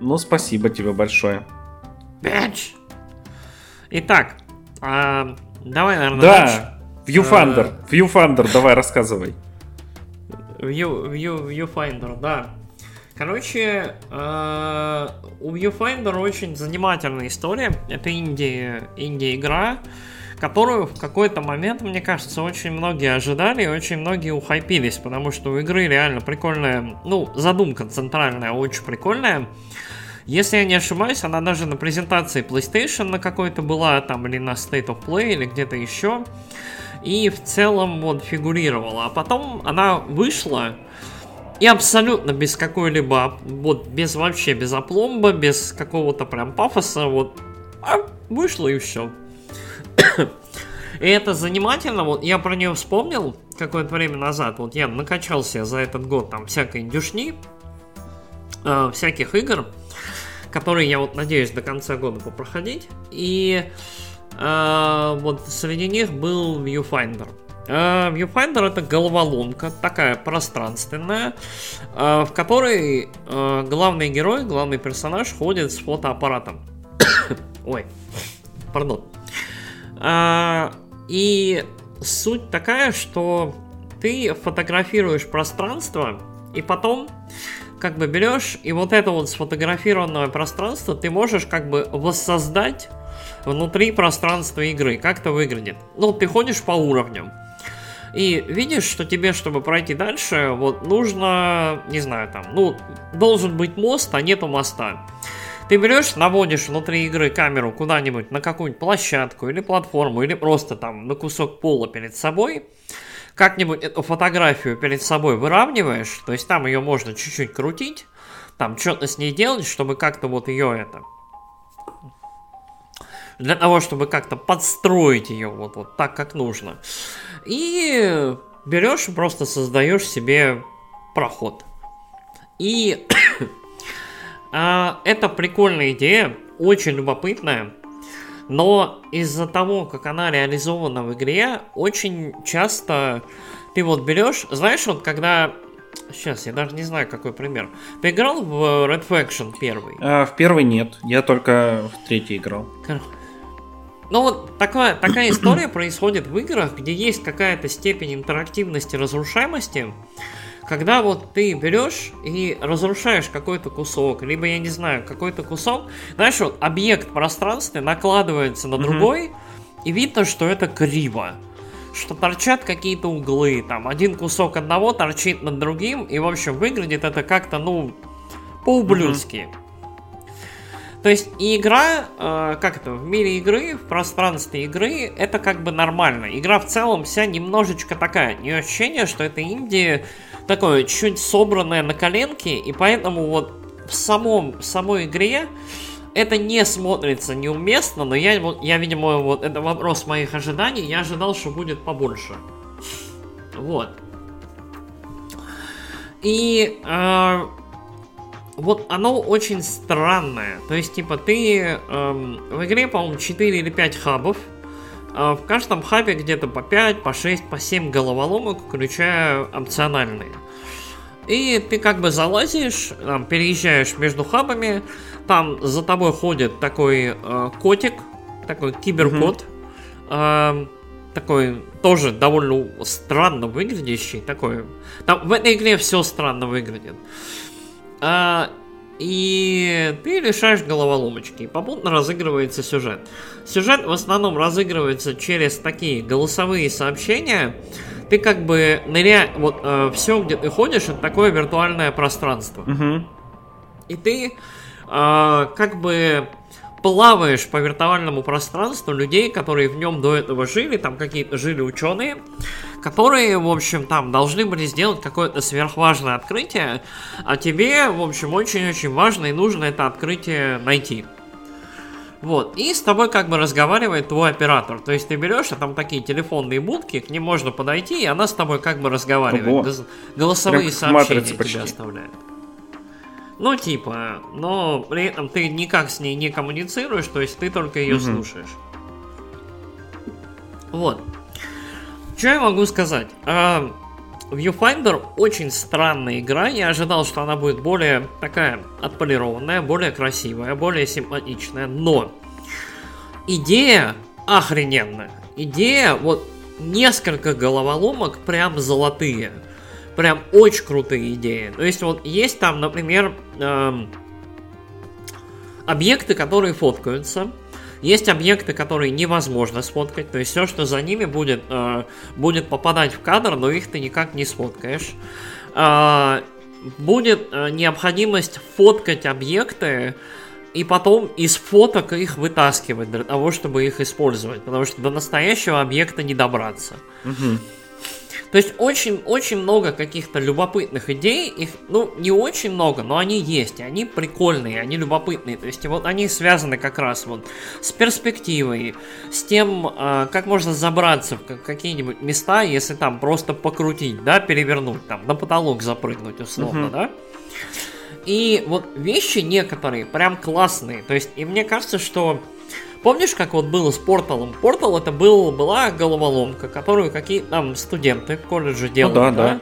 Ну, спасибо тебе большое. Bitch. Итак, а, давай, наверное, дальше. Да, Viewfinder, Viewfinder, давай рассказывай. View, view, Viewfinder, да. Короче, э, у Viewfinder очень занимательная история. Это инди, инди-игра, которую в какой-то момент, мне кажется, очень многие ожидали и очень многие ухайпились, потому что у игры реально прикольная, ну, задумка центральная очень прикольная. Если я не ошибаюсь, она даже на презентации PlayStation на какой-то была, там, или на State of Play, или где-то еще. И в целом вот фигурировала. А потом она вышла, и абсолютно без какой-либо, вот без вообще, без опломба, без какого-то прям пафоса, вот а, вышло и все. И это занимательно, вот я про нее вспомнил какое-то время назад, вот я накачался за этот год там всякой индюшни, э, всяких игр, которые я вот надеюсь до конца года попроходить, и э, вот среди них был Viewfinder. Э, Viewfinder это головоломка, такая пространственная, э, в которой э, главный герой, главный персонаж ходит с фотоаппаратом. Ой, пардон. А, И суть такая, что ты фотографируешь пространство, и потом как бы берешь, и вот это вот сфотографированное пространство ты можешь как бы воссоздать внутри пространства игры. Как это выглядит? Ну, ты ходишь по уровням. И видишь, что тебе, чтобы пройти дальше, вот нужно, не знаю, там, ну, должен быть мост, а нету моста. Ты берешь, наводишь внутри игры камеру куда-нибудь на какую-нибудь площадку или платформу, или просто там на кусок пола перед собой, как-нибудь эту фотографию перед собой выравниваешь, то есть там ее можно чуть-чуть крутить, там что-то с ней делать, чтобы как-то вот ее это... Для того, чтобы как-то подстроить ее вот, вот так, как нужно. И берешь и просто создаешь себе проход. И а, это прикольная идея, очень любопытная. Но из-за того, как она реализована в игре, очень часто ты вот берешь, знаешь, вот когда Сейчас, я даже не знаю, какой пример. Ты играл в Red Faction первый? А, в первый нет, я только в третий играл. Ну вот такая, такая история происходит в играх, где есть какая-то степень интерактивности, разрушаемости, когда вот ты берешь и разрушаешь какой-то кусок, либо, я не знаю, какой-то кусок, знаешь, вот объект пространства накладывается на другой, mm-hmm. и видно, что это криво что торчат какие-то углы, там один кусок одного торчит над другим, и в общем выглядит это как-то, ну, по-ублюдски. Mm-hmm. То есть и игра, э, как это, в мире игры, в пространстве игры, это как бы нормально. Игра в целом вся немножечко такая, не ощущение, что это Индия такое чуть собранное на коленке, и поэтому вот в самом, в самой игре это не смотрится неуместно, но я, я, видимо, вот это вопрос моих ожиданий, я ожидал, что будет побольше. Вот. И э, вот оно очень странное. То есть, типа, ты э, в игре, по-моему, 4 или 5 хабов. Э, в каждом хабе где-то по 5, по 6, по 7 головоломок, включая опциональные. И ты как бы залазишь, там, переезжаешь между хабами, там за тобой ходит такой э, котик, такой киберкот, mm-hmm. э, такой тоже довольно странно выглядящий, такой. Там в этой игре все странно выглядит. А, и ты решаешь головоломочки. И попутно разыгрывается сюжет. Сюжет в основном разыгрывается через такие голосовые сообщения. Ты как бы ныря... Вот э, все, где ты ходишь, это такое виртуальное пространство. Угу. И ты э, как бы плаваешь по виртуальному пространству людей, которые в нем до этого жили, там какие-то жили ученые, которые, в общем, там должны были сделать какое-то сверхважное открытие, а тебе, в общем, очень-очень важно и нужно это открытие найти. Вот, и с тобой как бы разговаривает твой оператор. То есть ты берешь, а там такие телефонные будки, к ним можно подойти, и она с тобой как бы разговаривает. Ого. Голосовые сообщения тебе оставляет. Ну, типа, но при этом ты никак с ней не коммуницируешь, то есть ты только ее угу. слушаешь. Вот. Что я могу сказать? А, Viewfinder очень странная игра. Я ожидал, что она будет более такая отполированная, более красивая, более симпатичная. Но идея охрененная. Идея, вот несколько головоломок прям золотые прям очень крутые идеи. То есть вот есть там, например, эм, объекты, которые фоткаются. Есть объекты, которые невозможно сфоткать, то есть все, что за ними будет, э, будет попадать в кадр, но их ты никак не сфоткаешь. Э, будет э, необходимость фоткать объекты и потом из фоток их вытаскивать для того, чтобы их использовать, потому что до настоящего объекта не добраться. Угу. То есть очень-очень много каких-то любопытных идей, их, ну, не очень много, но они есть, и они прикольные, они любопытные, то есть вот они связаны как раз вот с перспективой, с тем, э, как можно забраться в какие-нибудь места, если там просто покрутить, да, перевернуть, там, на потолок запрыгнуть, условно, uh-huh. да. И вот вещи некоторые прям классные, то есть, и мне кажется, что Помнишь, как вот было с Порталом? Портал это был, была головоломка, которую какие там студенты в колледже делали, ну, да, да? да?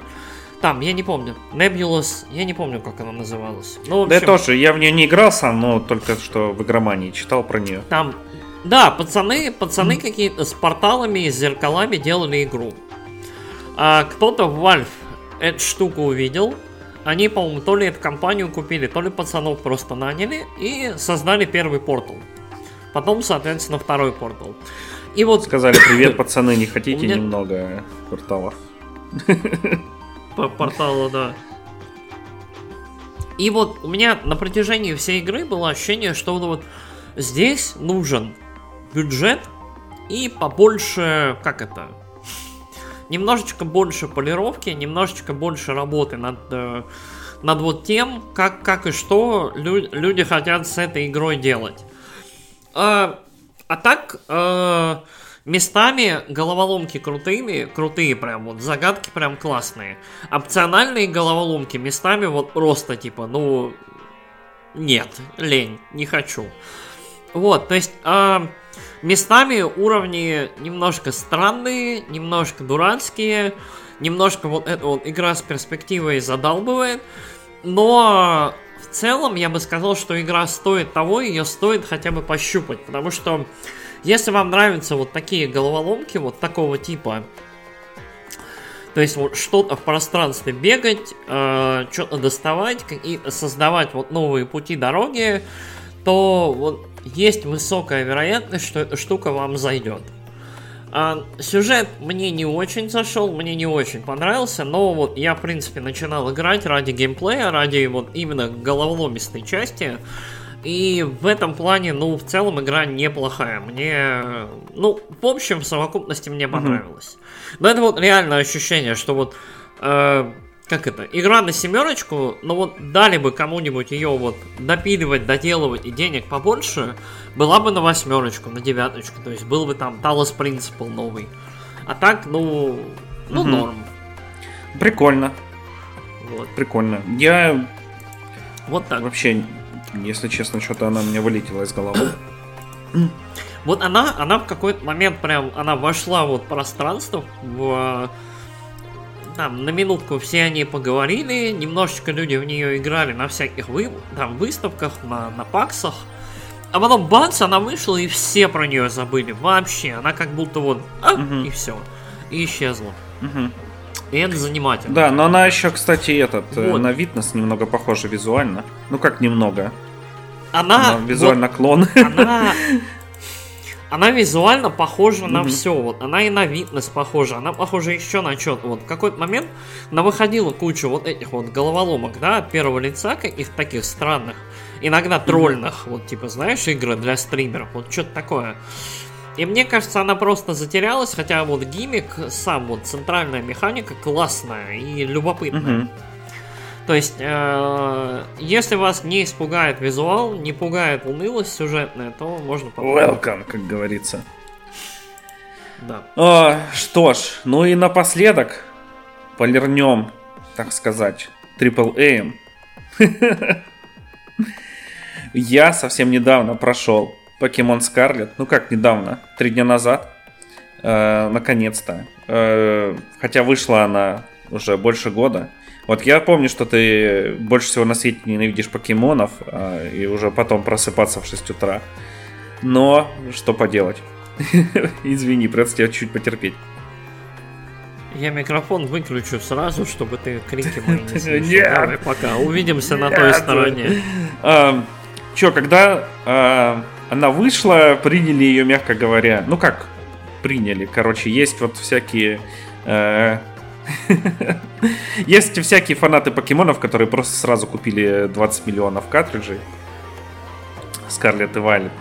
Там, я не помню. Nebulous, я не помню, как она называлась. Ну, общем, да я тоже, я в нее не играл сам, но только что в игромании читал про нее. Там, да, пацаны, пацаны какие-то с порталами и с зеркалами делали игру. А кто-то в Valve эту штуку увидел, они, по-моему, то ли эту компанию купили, то ли пацанов просто наняли и создали первый портал. Потом, соответственно, второй портал. И вот... Сказали, привет, пацаны, не хотите меня... немного порталов? По порталу, да. И вот у меня на протяжении всей игры было ощущение, что вот здесь нужен бюджет и побольше, как это, немножечко больше полировки, немножечко больше работы над, э, над вот тем, как, как и что лю- люди хотят с этой игрой делать. А, а так, э, местами головоломки крутыми, крутые прям, вот загадки прям классные. Опциональные головоломки местами вот просто типа, ну, нет, лень, не хочу. Вот, то есть, э, местами уровни немножко странные, немножко дурацкие, немножко вот эта вот игра с перспективой задалбывает, но в целом я бы сказал, что игра стоит того, ее стоит хотя бы пощупать, потому что если вам нравятся вот такие головоломки вот такого типа, то есть вот что-то в пространстве бегать, э, что-то доставать, и создавать вот новые пути дороги, то вот есть высокая вероятность, что эта штука вам зайдет. А, сюжет мне не очень зашел, мне не очень понравился, но вот я, в принципе, начинал играть ради геймплея, ради вот именно головоломистой части. И в этом плане, ну, в целом игра неплохая. Мне, ну, в общем, в совокупности мне понравилось. Mm-hmm. Но это вот реальное ощущение, что вот э, как это, игра на семерочку, но вот дали бы кому-нибудь ее вот допиливать, доделывать и денег побольше, была бы на восьмерочку, на девяточку, то есть был бы там Talos Principle новый. А так, ну, ну угу. норм. Прикольно. Вот. Прикольно. Я вот так. Вообще, если честно, что-то она мне вылетела из головы. Вот она, она в какой-то момент прям, она вошла вот в пространство, в там на минутку все они поговорили, немножечко люди в нее играли на всяких вы, там выставках, на, на паксах. А потом бац, она вышла и все про нее забыли. Вообще, она как будто вот, а, угу. и все. И исчезла. Угу. И это занимательно. Да, но она еще, кстати, этот, э, вот. на Витнес немного похожа визуально. Ну как немного. Она, она визуально вот, клон. Она она визуально похожа mm-hmm. на все. Вот она и на витнес похожа, она похожа еще на что-то. Вот в какой-то момент она выходила куча вот этих вот головоломок, да, от первого лица, каких таких странных, иногда тролльных, mm-hmm. вот типа, знаешь, игры для стримеров, вот что-то такое. И мне кажется, она просто затерялась, хотя вот гиммик сам, вот центральная механика классная и любопытная. Mm-hmm. То есть, э, если вас не испугает визуал, не пугает унылость сюжетная, то можно попробовать. Welcome, как говорится. Да. О, что ж, ну и напоследок полирнем, так сказать, Triple A. Я совсем недавно прошел Pokemon Scarlet, ну как недавно, три дня назад, э, наконец-то. Э, хотя вышла она уже больше года. Вот я помню, что ты больше всего на свете ненавидишь покемонов, а, и уже потом просыпаться в 6 утра. Но что поделать? Извини, придется тебя чуть потерпеть. Я микрофон выключу сразу, чтобы ты крики мои не слышал. Давай пока, увидимся на той стороне. А, Че, когда а, она вышла, приняли ее, мягко говоря, ну как приняли, короче, есть вот всякие э, есть всякие фанаты покемонов, которые просто сразу купили 20 миллионов картриджей. Скарлетт и Вайлет.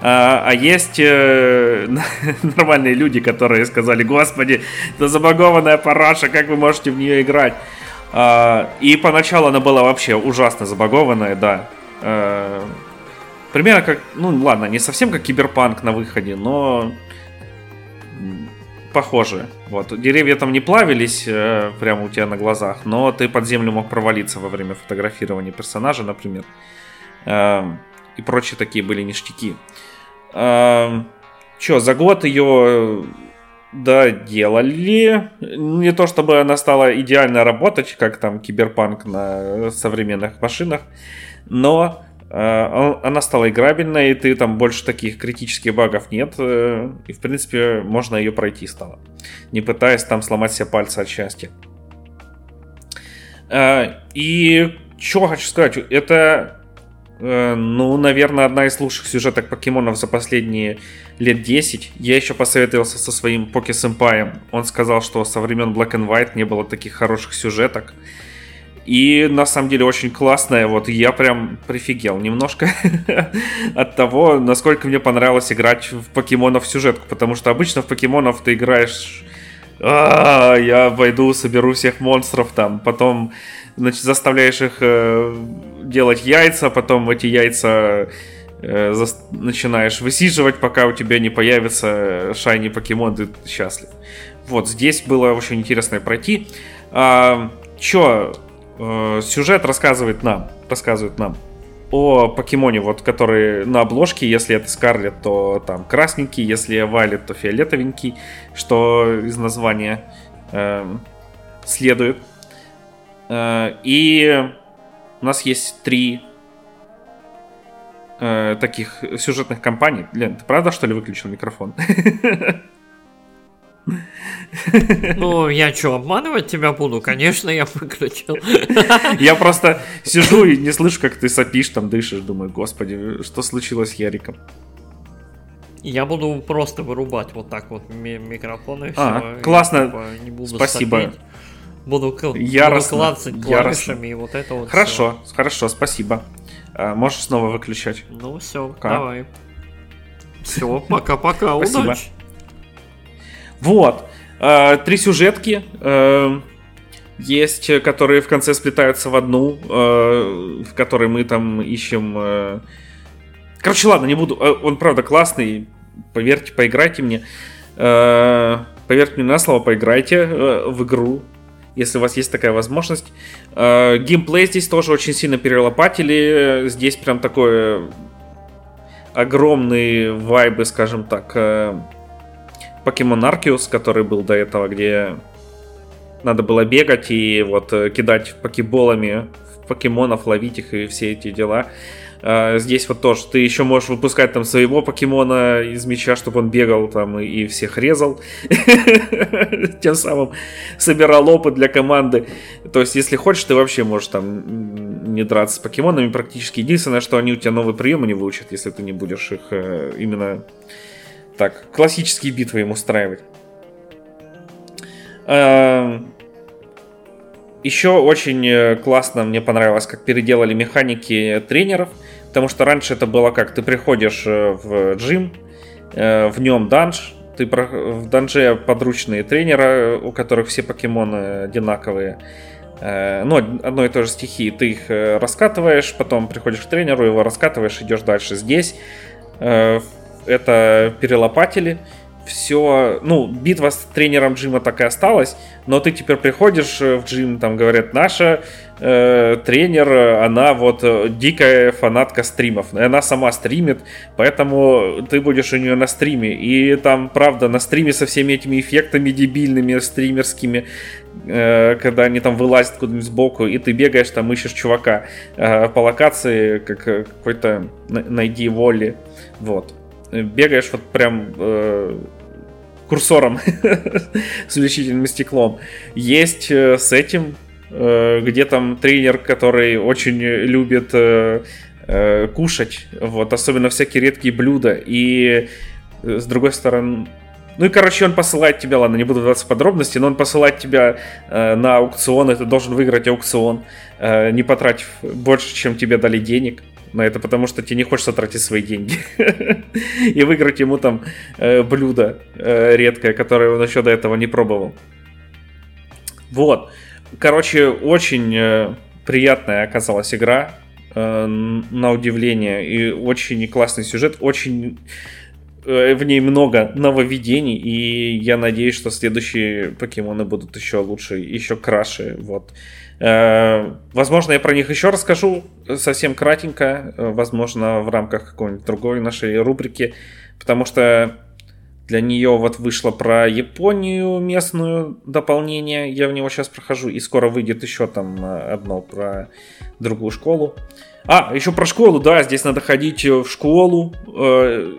А, а есть э, нормальные люди, которые сказали, господи, это забагованная параша, как вы можете в нее играть? А, и поначалу она была вообще ужасно забагованная, да. А, примерно как, ну ладно, не совсем как киберпанк на выходе, но похожи. Вот. Деревья там не плавились э, прямо у тебя на глазах, но ты под землю мог провалиться во время фотографирования персонажа, например. Э, и прочие такие были ништяки. Э, Че, за год ее доделали. Не то чтобы она стала идеально работать, как там киберпанк на современных машинах, но она стала играбельной, и ты там больше таких критических багов нет, э, и в принципе можно ее пройти стало, не пытаясь там сломать себе пальцы от счастья. Э, и что хочу сказать, это, ну, наверное, одна из лучших сюжеток покемонов за последние лет 10. Я еще посоветовался со своим поке-сэмпаем. Он сказал, что со времен Black and White не было таких хороших сюжеток. И на самом деле очень классная. Вот я прям прифигел немножко от того, насколько мне понравилось играть в покемонов сюжетку. Потому что обычно в покемонов ты играешь а, я пойду, соберу всех монстров там, потом значит, заставляешь их э, делать яйца, потом эти яйца э, за, начинаешь высиживать, пока у тебя не появится шайни покемон, ты счастлив. Вот, здесь было очень интересно пройти. А, чё, э, сюжет рассказывает нам, рассказывает нам о покемоне, вот, который на обложке, если это Скарлет, то там красненький, если Вайлет, то фиолетовенький, что из названия. Э, следует. Э, и у нас есть три э, таких сюжетных кампаний. Лен, ты правда, что ли, выключил микрофон? Ну, я что, обманывать тебя буду? Конечно, я выключил. Я просто сижу и не слышу, как ты сопишь, там дышишь. Думаю, господи, что случилось с Яриком? Я буду просто вырубать вот так вот ми- микрофон и все. А, классно. типа, не буду Спасибо. сопеть. Буду, Яростно, буду клацать яростно. клавишами и вот это вот Хорошо, хорошо, спасибо. А, Можешь снова выключать. Ну все, Пока. давай. Все, пока-пока, удачи. Вот. Э, Три сюжетки. э, Есть, которые в конце сплетаются в одну, э, в которой мы там ищем... Короче, ладно, не буду. Он, правда, классный. Поверьте, поиграйте мне. Поверьте мне на слово, поиграйте в игру, если у вас есть такая возможность. Геймплей здесь тоже очень сильно перелопатили. Здесь прям такое огромные вайбы, скажем так, Покемон Аркиус, который был до этого, где надо было бегать и вот э, кидать покеболами в покемонов, ловить их и все эти дела. А, Здесь вот тоже ты еще можешь выпускать там своего покемона из меча, чтобы он бегал там и, всех резал. Тем самым собирал опыт для команды. То есть, если хочешь, ты вообще можешь там не драться с покемонами практически. Единственное, что они у тебя новые приемы не выучат, если ты не будешь их э, именно так, классические битвы им устраивать. Эм, Еще очень э, классно мне понравилось, как переделали механики тренеров, потому что раньше это было как ты приходишь э, в джим, э, в нем данж, ты в данже подручные тренера, у которых все покемоны одинаковые, ну, одной и той же стихии. Ты их раскатываешь, потом приходишь к тренеру, его раскатываешь, идешь дальше. Здесь это перелопатили. Все, ну, битва с тренером Джима так и осталась, но ты теперь приходишь э, в Джим, там говорят, наша э, тренер, она вот э, дикая фанатка стримов, она сама стримит, поэтому ты будешь у нее на стриме, и там, правда, на стриме со всеми этими эффектами дебильными, стримерскими, э, когда они там вылазят куда-нибудь сбоку, и ты бегаешь, там ищешь чувака по локации, как какой-то на- найди Волли, вот. Бегаешь вот прям э, курсором с увеличительным стеклом. Есть э, с этим, э, где там тренер, который очень любит э, э, кушать, вот, особенно всякие редкие блюда, и э, с другой стороны, ну и, короче, он посылает тебя, ладно, не буду вдаваться в подробности, но он посылает тебя э, на аукцион, и ты должен выиграть аукцион, э, не потратив больше, чем тебе дали денег на это, потому что тебе не хочется тратить свои деньги. И выиграть ему там э, блюдо э, редкое, которое он еще до этого не пробовал. Вот. Короче, очень э, приятная оказалась игра, на удивление, и очень классный сюжет, очень в ней много нововведений, и я надеюсь, что следующие покемоны будут еще лучше, еще краше. Вот. Э, Возможно, я про них еще расскажу совсем кратенько, э, возможно, в рамках какой-нибудь другой нашей рубрики, потому что для нее вот вышло про Японию местную дополнение, я в него сейчас прохожу, и скоро выйдет еще там э, одно про другую школу. А, еще про школу, да, здесь надо ходить в школу, э,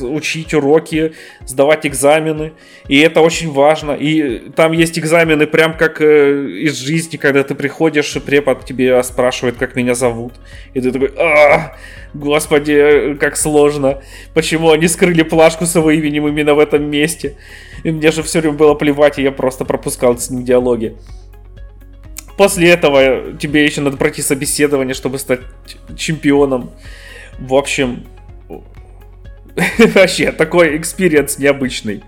учить уроки, сдавать экзамены, и это очень важно. И там есть экзамены прям как э, из жизни, когда ты приходишь, и препод тебе спрашивает, как меня зовут, и ты такой, а, господи, как сложно, почему они скрыли плашку с его именем именно в этом месте. И мне же все время было плевать, и я просто пропускал с ним диалоги. После этого тебе еще надо пройти собеседование, чтобы стать чемпионом. В общем, вообще такой experience необычный.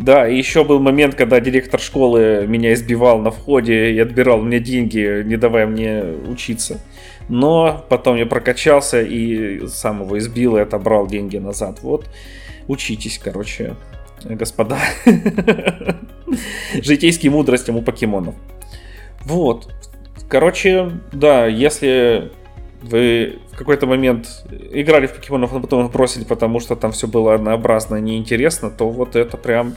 Да, и еще был момент, когда директор школы меня избивал на входе и отбирал мне деньги, не давая мне учиться. Но потом я прокачался и сам его избил и отобрал деньги назад. Вот, учитесь, короче, господа. Житейским мудростям у покемонов. Вот. Короче, да, если вы в какой-то момент играли в покемонов, но потом их бросили, потому что там все было однообразно и неинтересно, то вот это прям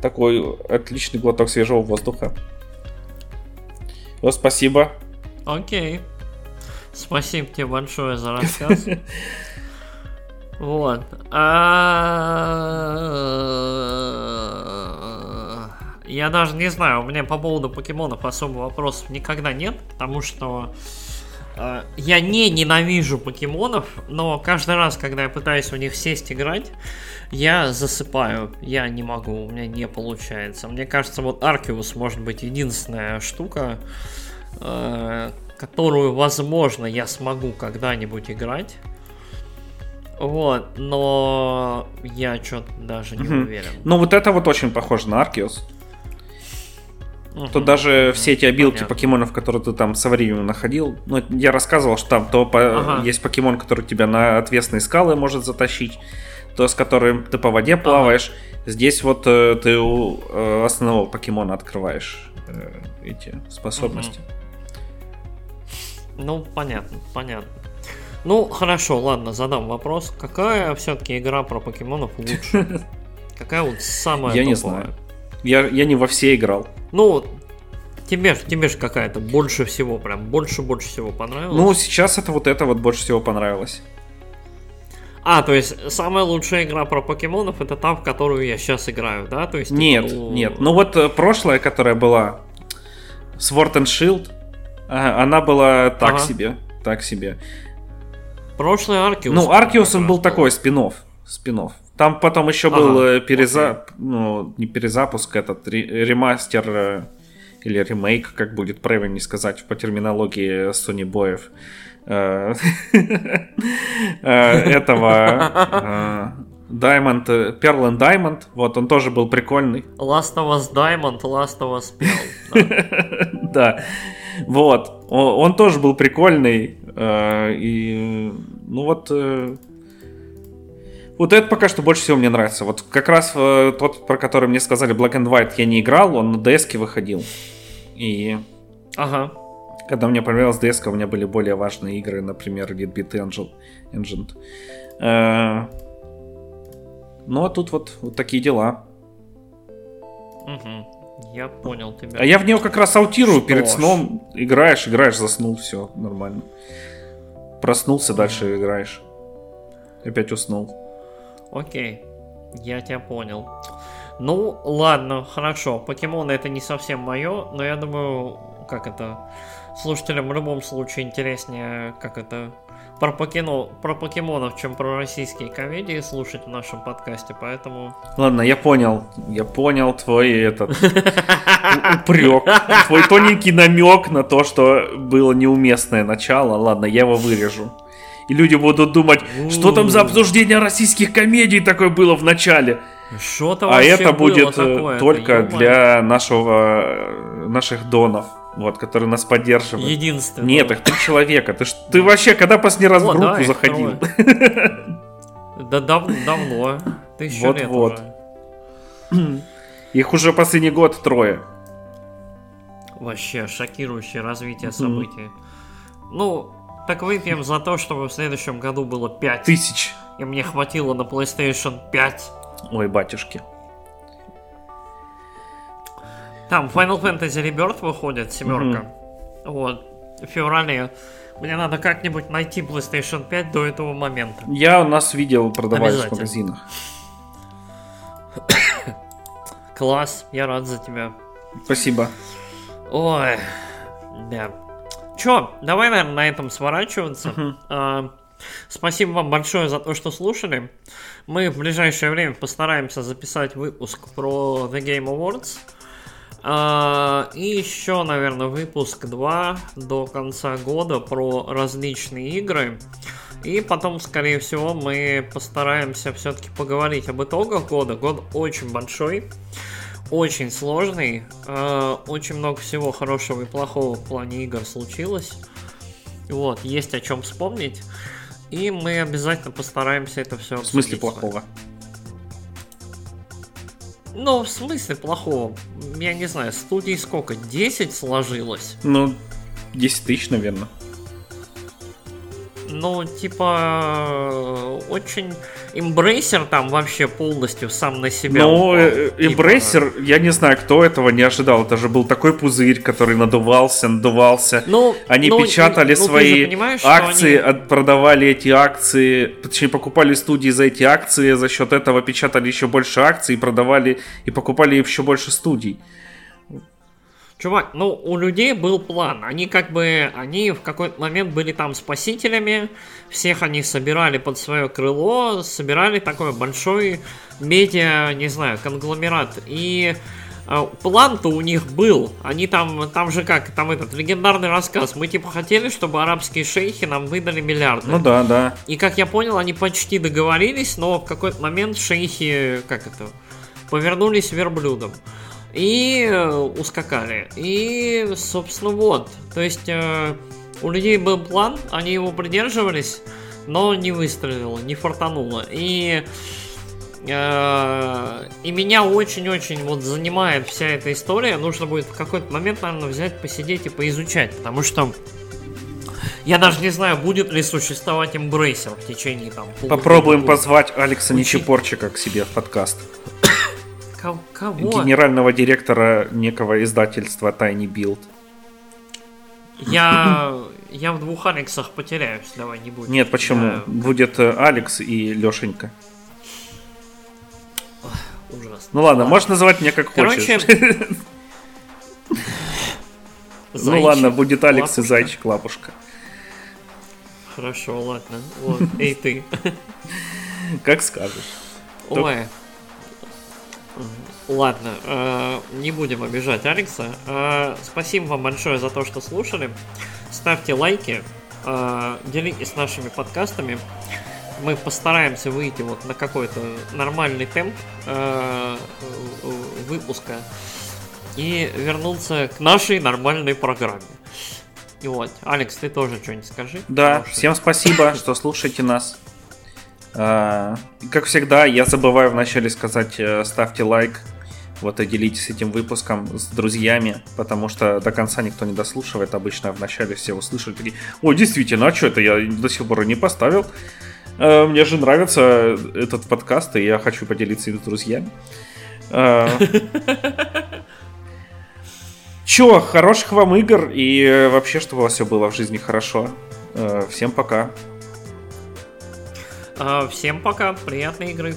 такой отличный глоток свежего воздуха. О, спасибо. Окей. Спасибо тебе большое за рассказ. Вот. Я даже не знаю, у меня по поводу покемонов особо вопросов никогда нет, потому что э, я не ненавижу покемонов, но каждый раз, когда я пытаюсь в них сесть играть, я засыпаю. Я не могу, у меня не получается. Мне кажется, вот Аркиус может быть единственная штука, э, которую, возможно, я смогу когда-нибудь играть. Вот, но я что-то даже не уверен. Ну, вот это вот очень похоже на Аркиус. Тут Мгм. даже все эти обилки понятно. покемонов, которые ты там со временем находил, ну, я рассказывал, что там то по- Ага. есть покемон, который тебя на отвесные скалы может затащить, то с которым ты по воде плаваешь. Здесь вот э, ты у э, основного покемона открываешь э, эти способности. Ну, понятно, понятно. Ну, хорошо, ладно, задам вопрос. Какая все-таки игра про покемонов лучше? Какая вот самая Я не знаю. Я, я не во все играл. Ну, тебе, тебе же какая-то больше всего, прям больше-больше всего понравилась? Ну, сейчас это вот это вот больше всего понравилось. А, то есть самая лучшая игра про покемонов это та, в которую я сейчас играю, да? То есть, типа, Нет, ну, нет. Ну вот э, прошлая, которая была Sword and Shield, а, она была так Ага. себе. Так себе. Прошлый Аркиус. Ну, Аркиус он был такой спинов. Спинов. Там потом еще был Ага, э, переза... ну, не перезапуск, этот ре- ремастер э, или ремейк, как будет правильнее сказать по терминологии Sony Боев. Э, э, Этого э, Diamond, э, Pearl and Diamond, вот он тоже был прикольный. Last of Us Diamond, Last of Us Pearl. да. Вот. Он тоже был прикольный. э, И, ну вот... Вот это пока что больше всего мне нравится. Вот как раз э, тот, про который мне сказали Black and White, я не играл, он на DS выходил. И Ага. когда мне понравилась DS, у меня были более важные игры, например, Beat Angel. Engine. Э, Ну, а тут вот, вот такие дела. Мгм. Я понял тебя. А я в нее как раз аутирую Что перед сном. Играешь, играешь, заснул, все нормально. Проснулся, дальше играешь. Опять уснул. Окей, я тебя понял. Ну, ладно, хорошо. Покемоны это не совсем мое, но я думаю, как это, слушателям в любом случае интереснее, как это, про, покино, про покемонов, чем про российские комедии слушать в нашем подкасте, поэтому... Ладно, я понял. Я понял твой этот упрек. Твой тоненький намек на то, что было неуместное начало. Ладно, я его вырежу. И люди будут думать, что там за обсуждение российских комедий такое было в начале. Что-то А это будет э, такое-то, только ё-моё. для нашего, э, наших донов, вот, которые нас поддерживают. Единственное. Нет, их три человека. Ты, ты вообще когда последний раз в О, да, группу их заходил? Да дав- давно. Тысячу лет Вот-вот. уже. Их уже последний год трое. Вообще шокирующее развитие событий. Ну, так выпьем за то, чтобы в следующем году было 5. Тысяч. И мне хватило на PlayStation 5. Ой, батюшки. Там Final Fantasy Rebirth выходит, семерка. Вот. В феврале. Мне надо как-нибудь найти PlayStation 5 до этого момента. Я у нас видел, продавались в магазинах. Класс, я рад за тебя. Спасибо. Ой, да. Чё, давай, наверное, на этом сворачиваться. А, спасибо вам большое за то, что слушали. Мы в ближайшее время постараемся записать выпуск про The Game Awards. А, и еще, наверное, выпуск 2 до конца года про различные игры. И потом, скорее всего, мы постараемся все-таки поговорить об итогах года. Год очень большой очень сложный. э, очень много всего хорошего и плохого в плане игр случилось. Вот, есть о чем вспомнить. И мы обязательно постараемся это все В смысле плохого? Ну, в смысле плохого? Я не знаю, студий сколько? 10 сложилось? Ну, 10 тысяч, наверное. Ну, типа, очень имбрейсер там вообще полностью сам на себя. Ну, имбрейсер, типа... я не знаю, кто этого не ожидал. Это же был такой пузырь, который надувался, надувался. Ну, они ну, печатали ну, свои акции, они... продавали эти акции, точнее, покупали студии за эти акции, за счет этого печатали еще больше акций, продавали и покупали еще больше студий. Чувак, ну у людей был план. Они как бы, они в какой-то момент были там спасителями. Всех они собирали под свое крыло, собирали такой большой медиа, не знаю, конгломерат. И э, план-то у них был. Они там, там же как, там этот легендарный рассказ. Мы типа хотели, чтобы арабские шейхи нам выдали миллиарды. Ну да, да. И как я понял, они почти договорились, но в какой-то момент шейхи, как это, повернулись верблюдом и э, ускакали. И, собственно, вот. То есть э, у людей был план, они его придерживались, но не выстрелило, не фартануло. И э, и меня очень-очень вот занимает вся эта история. Нужно будет в какой-то момент, наверное, взять, посидеть и поизучать, потому что я даже не знаю, будет ли существовать эмбрейсер в течение там. Попробуем позвать Алекса Нечепорчика к себе в подкаст. Кого? Генерального директора некого издательства Tiny Build. Я, я в двух Алексах потеряюсь, давай не будем. Нет, почему? Я... Будет э, Алекс и Лешенька. Ужасно. Ну ладно, можешь называть меня как Короче... хочешь. ну ладно, будет Алекс и Зайчик Лапушка. Хорошо, ладно. Вот, эй ты. Как скажешь. Ой, Ладно, э, не будем обижать Алекса. Э, спасибо вам большое за то, что слушали. Ставьте лайки, э, делитесь нашими подкастами. Мы постараемся выйти вот на какой-то нормальный темп э, выпуска и вернуться к нашей нормальной программе. И вот, Алекс, ты тоже что-нибудь скажи. Да, Хорошо. всем спасибо, что слушаете нас. А, как всегда, я забываю вначале сказать, э, ставьте лайк, вот и делитесь этим выпуском с друзьями, потому что до конца никто не дослушивает. Обычно вначале все услышали такие, ой, действительно, а что это я до сих пор не поставил? А, мне же нравится этот подкаст, и я хочу поделиться им с друзьями. А, Чё, хороших вам игр и вообще, чтобы у вас все было в жизни хорошо. Всем пока. А, всем пока, приятной игры.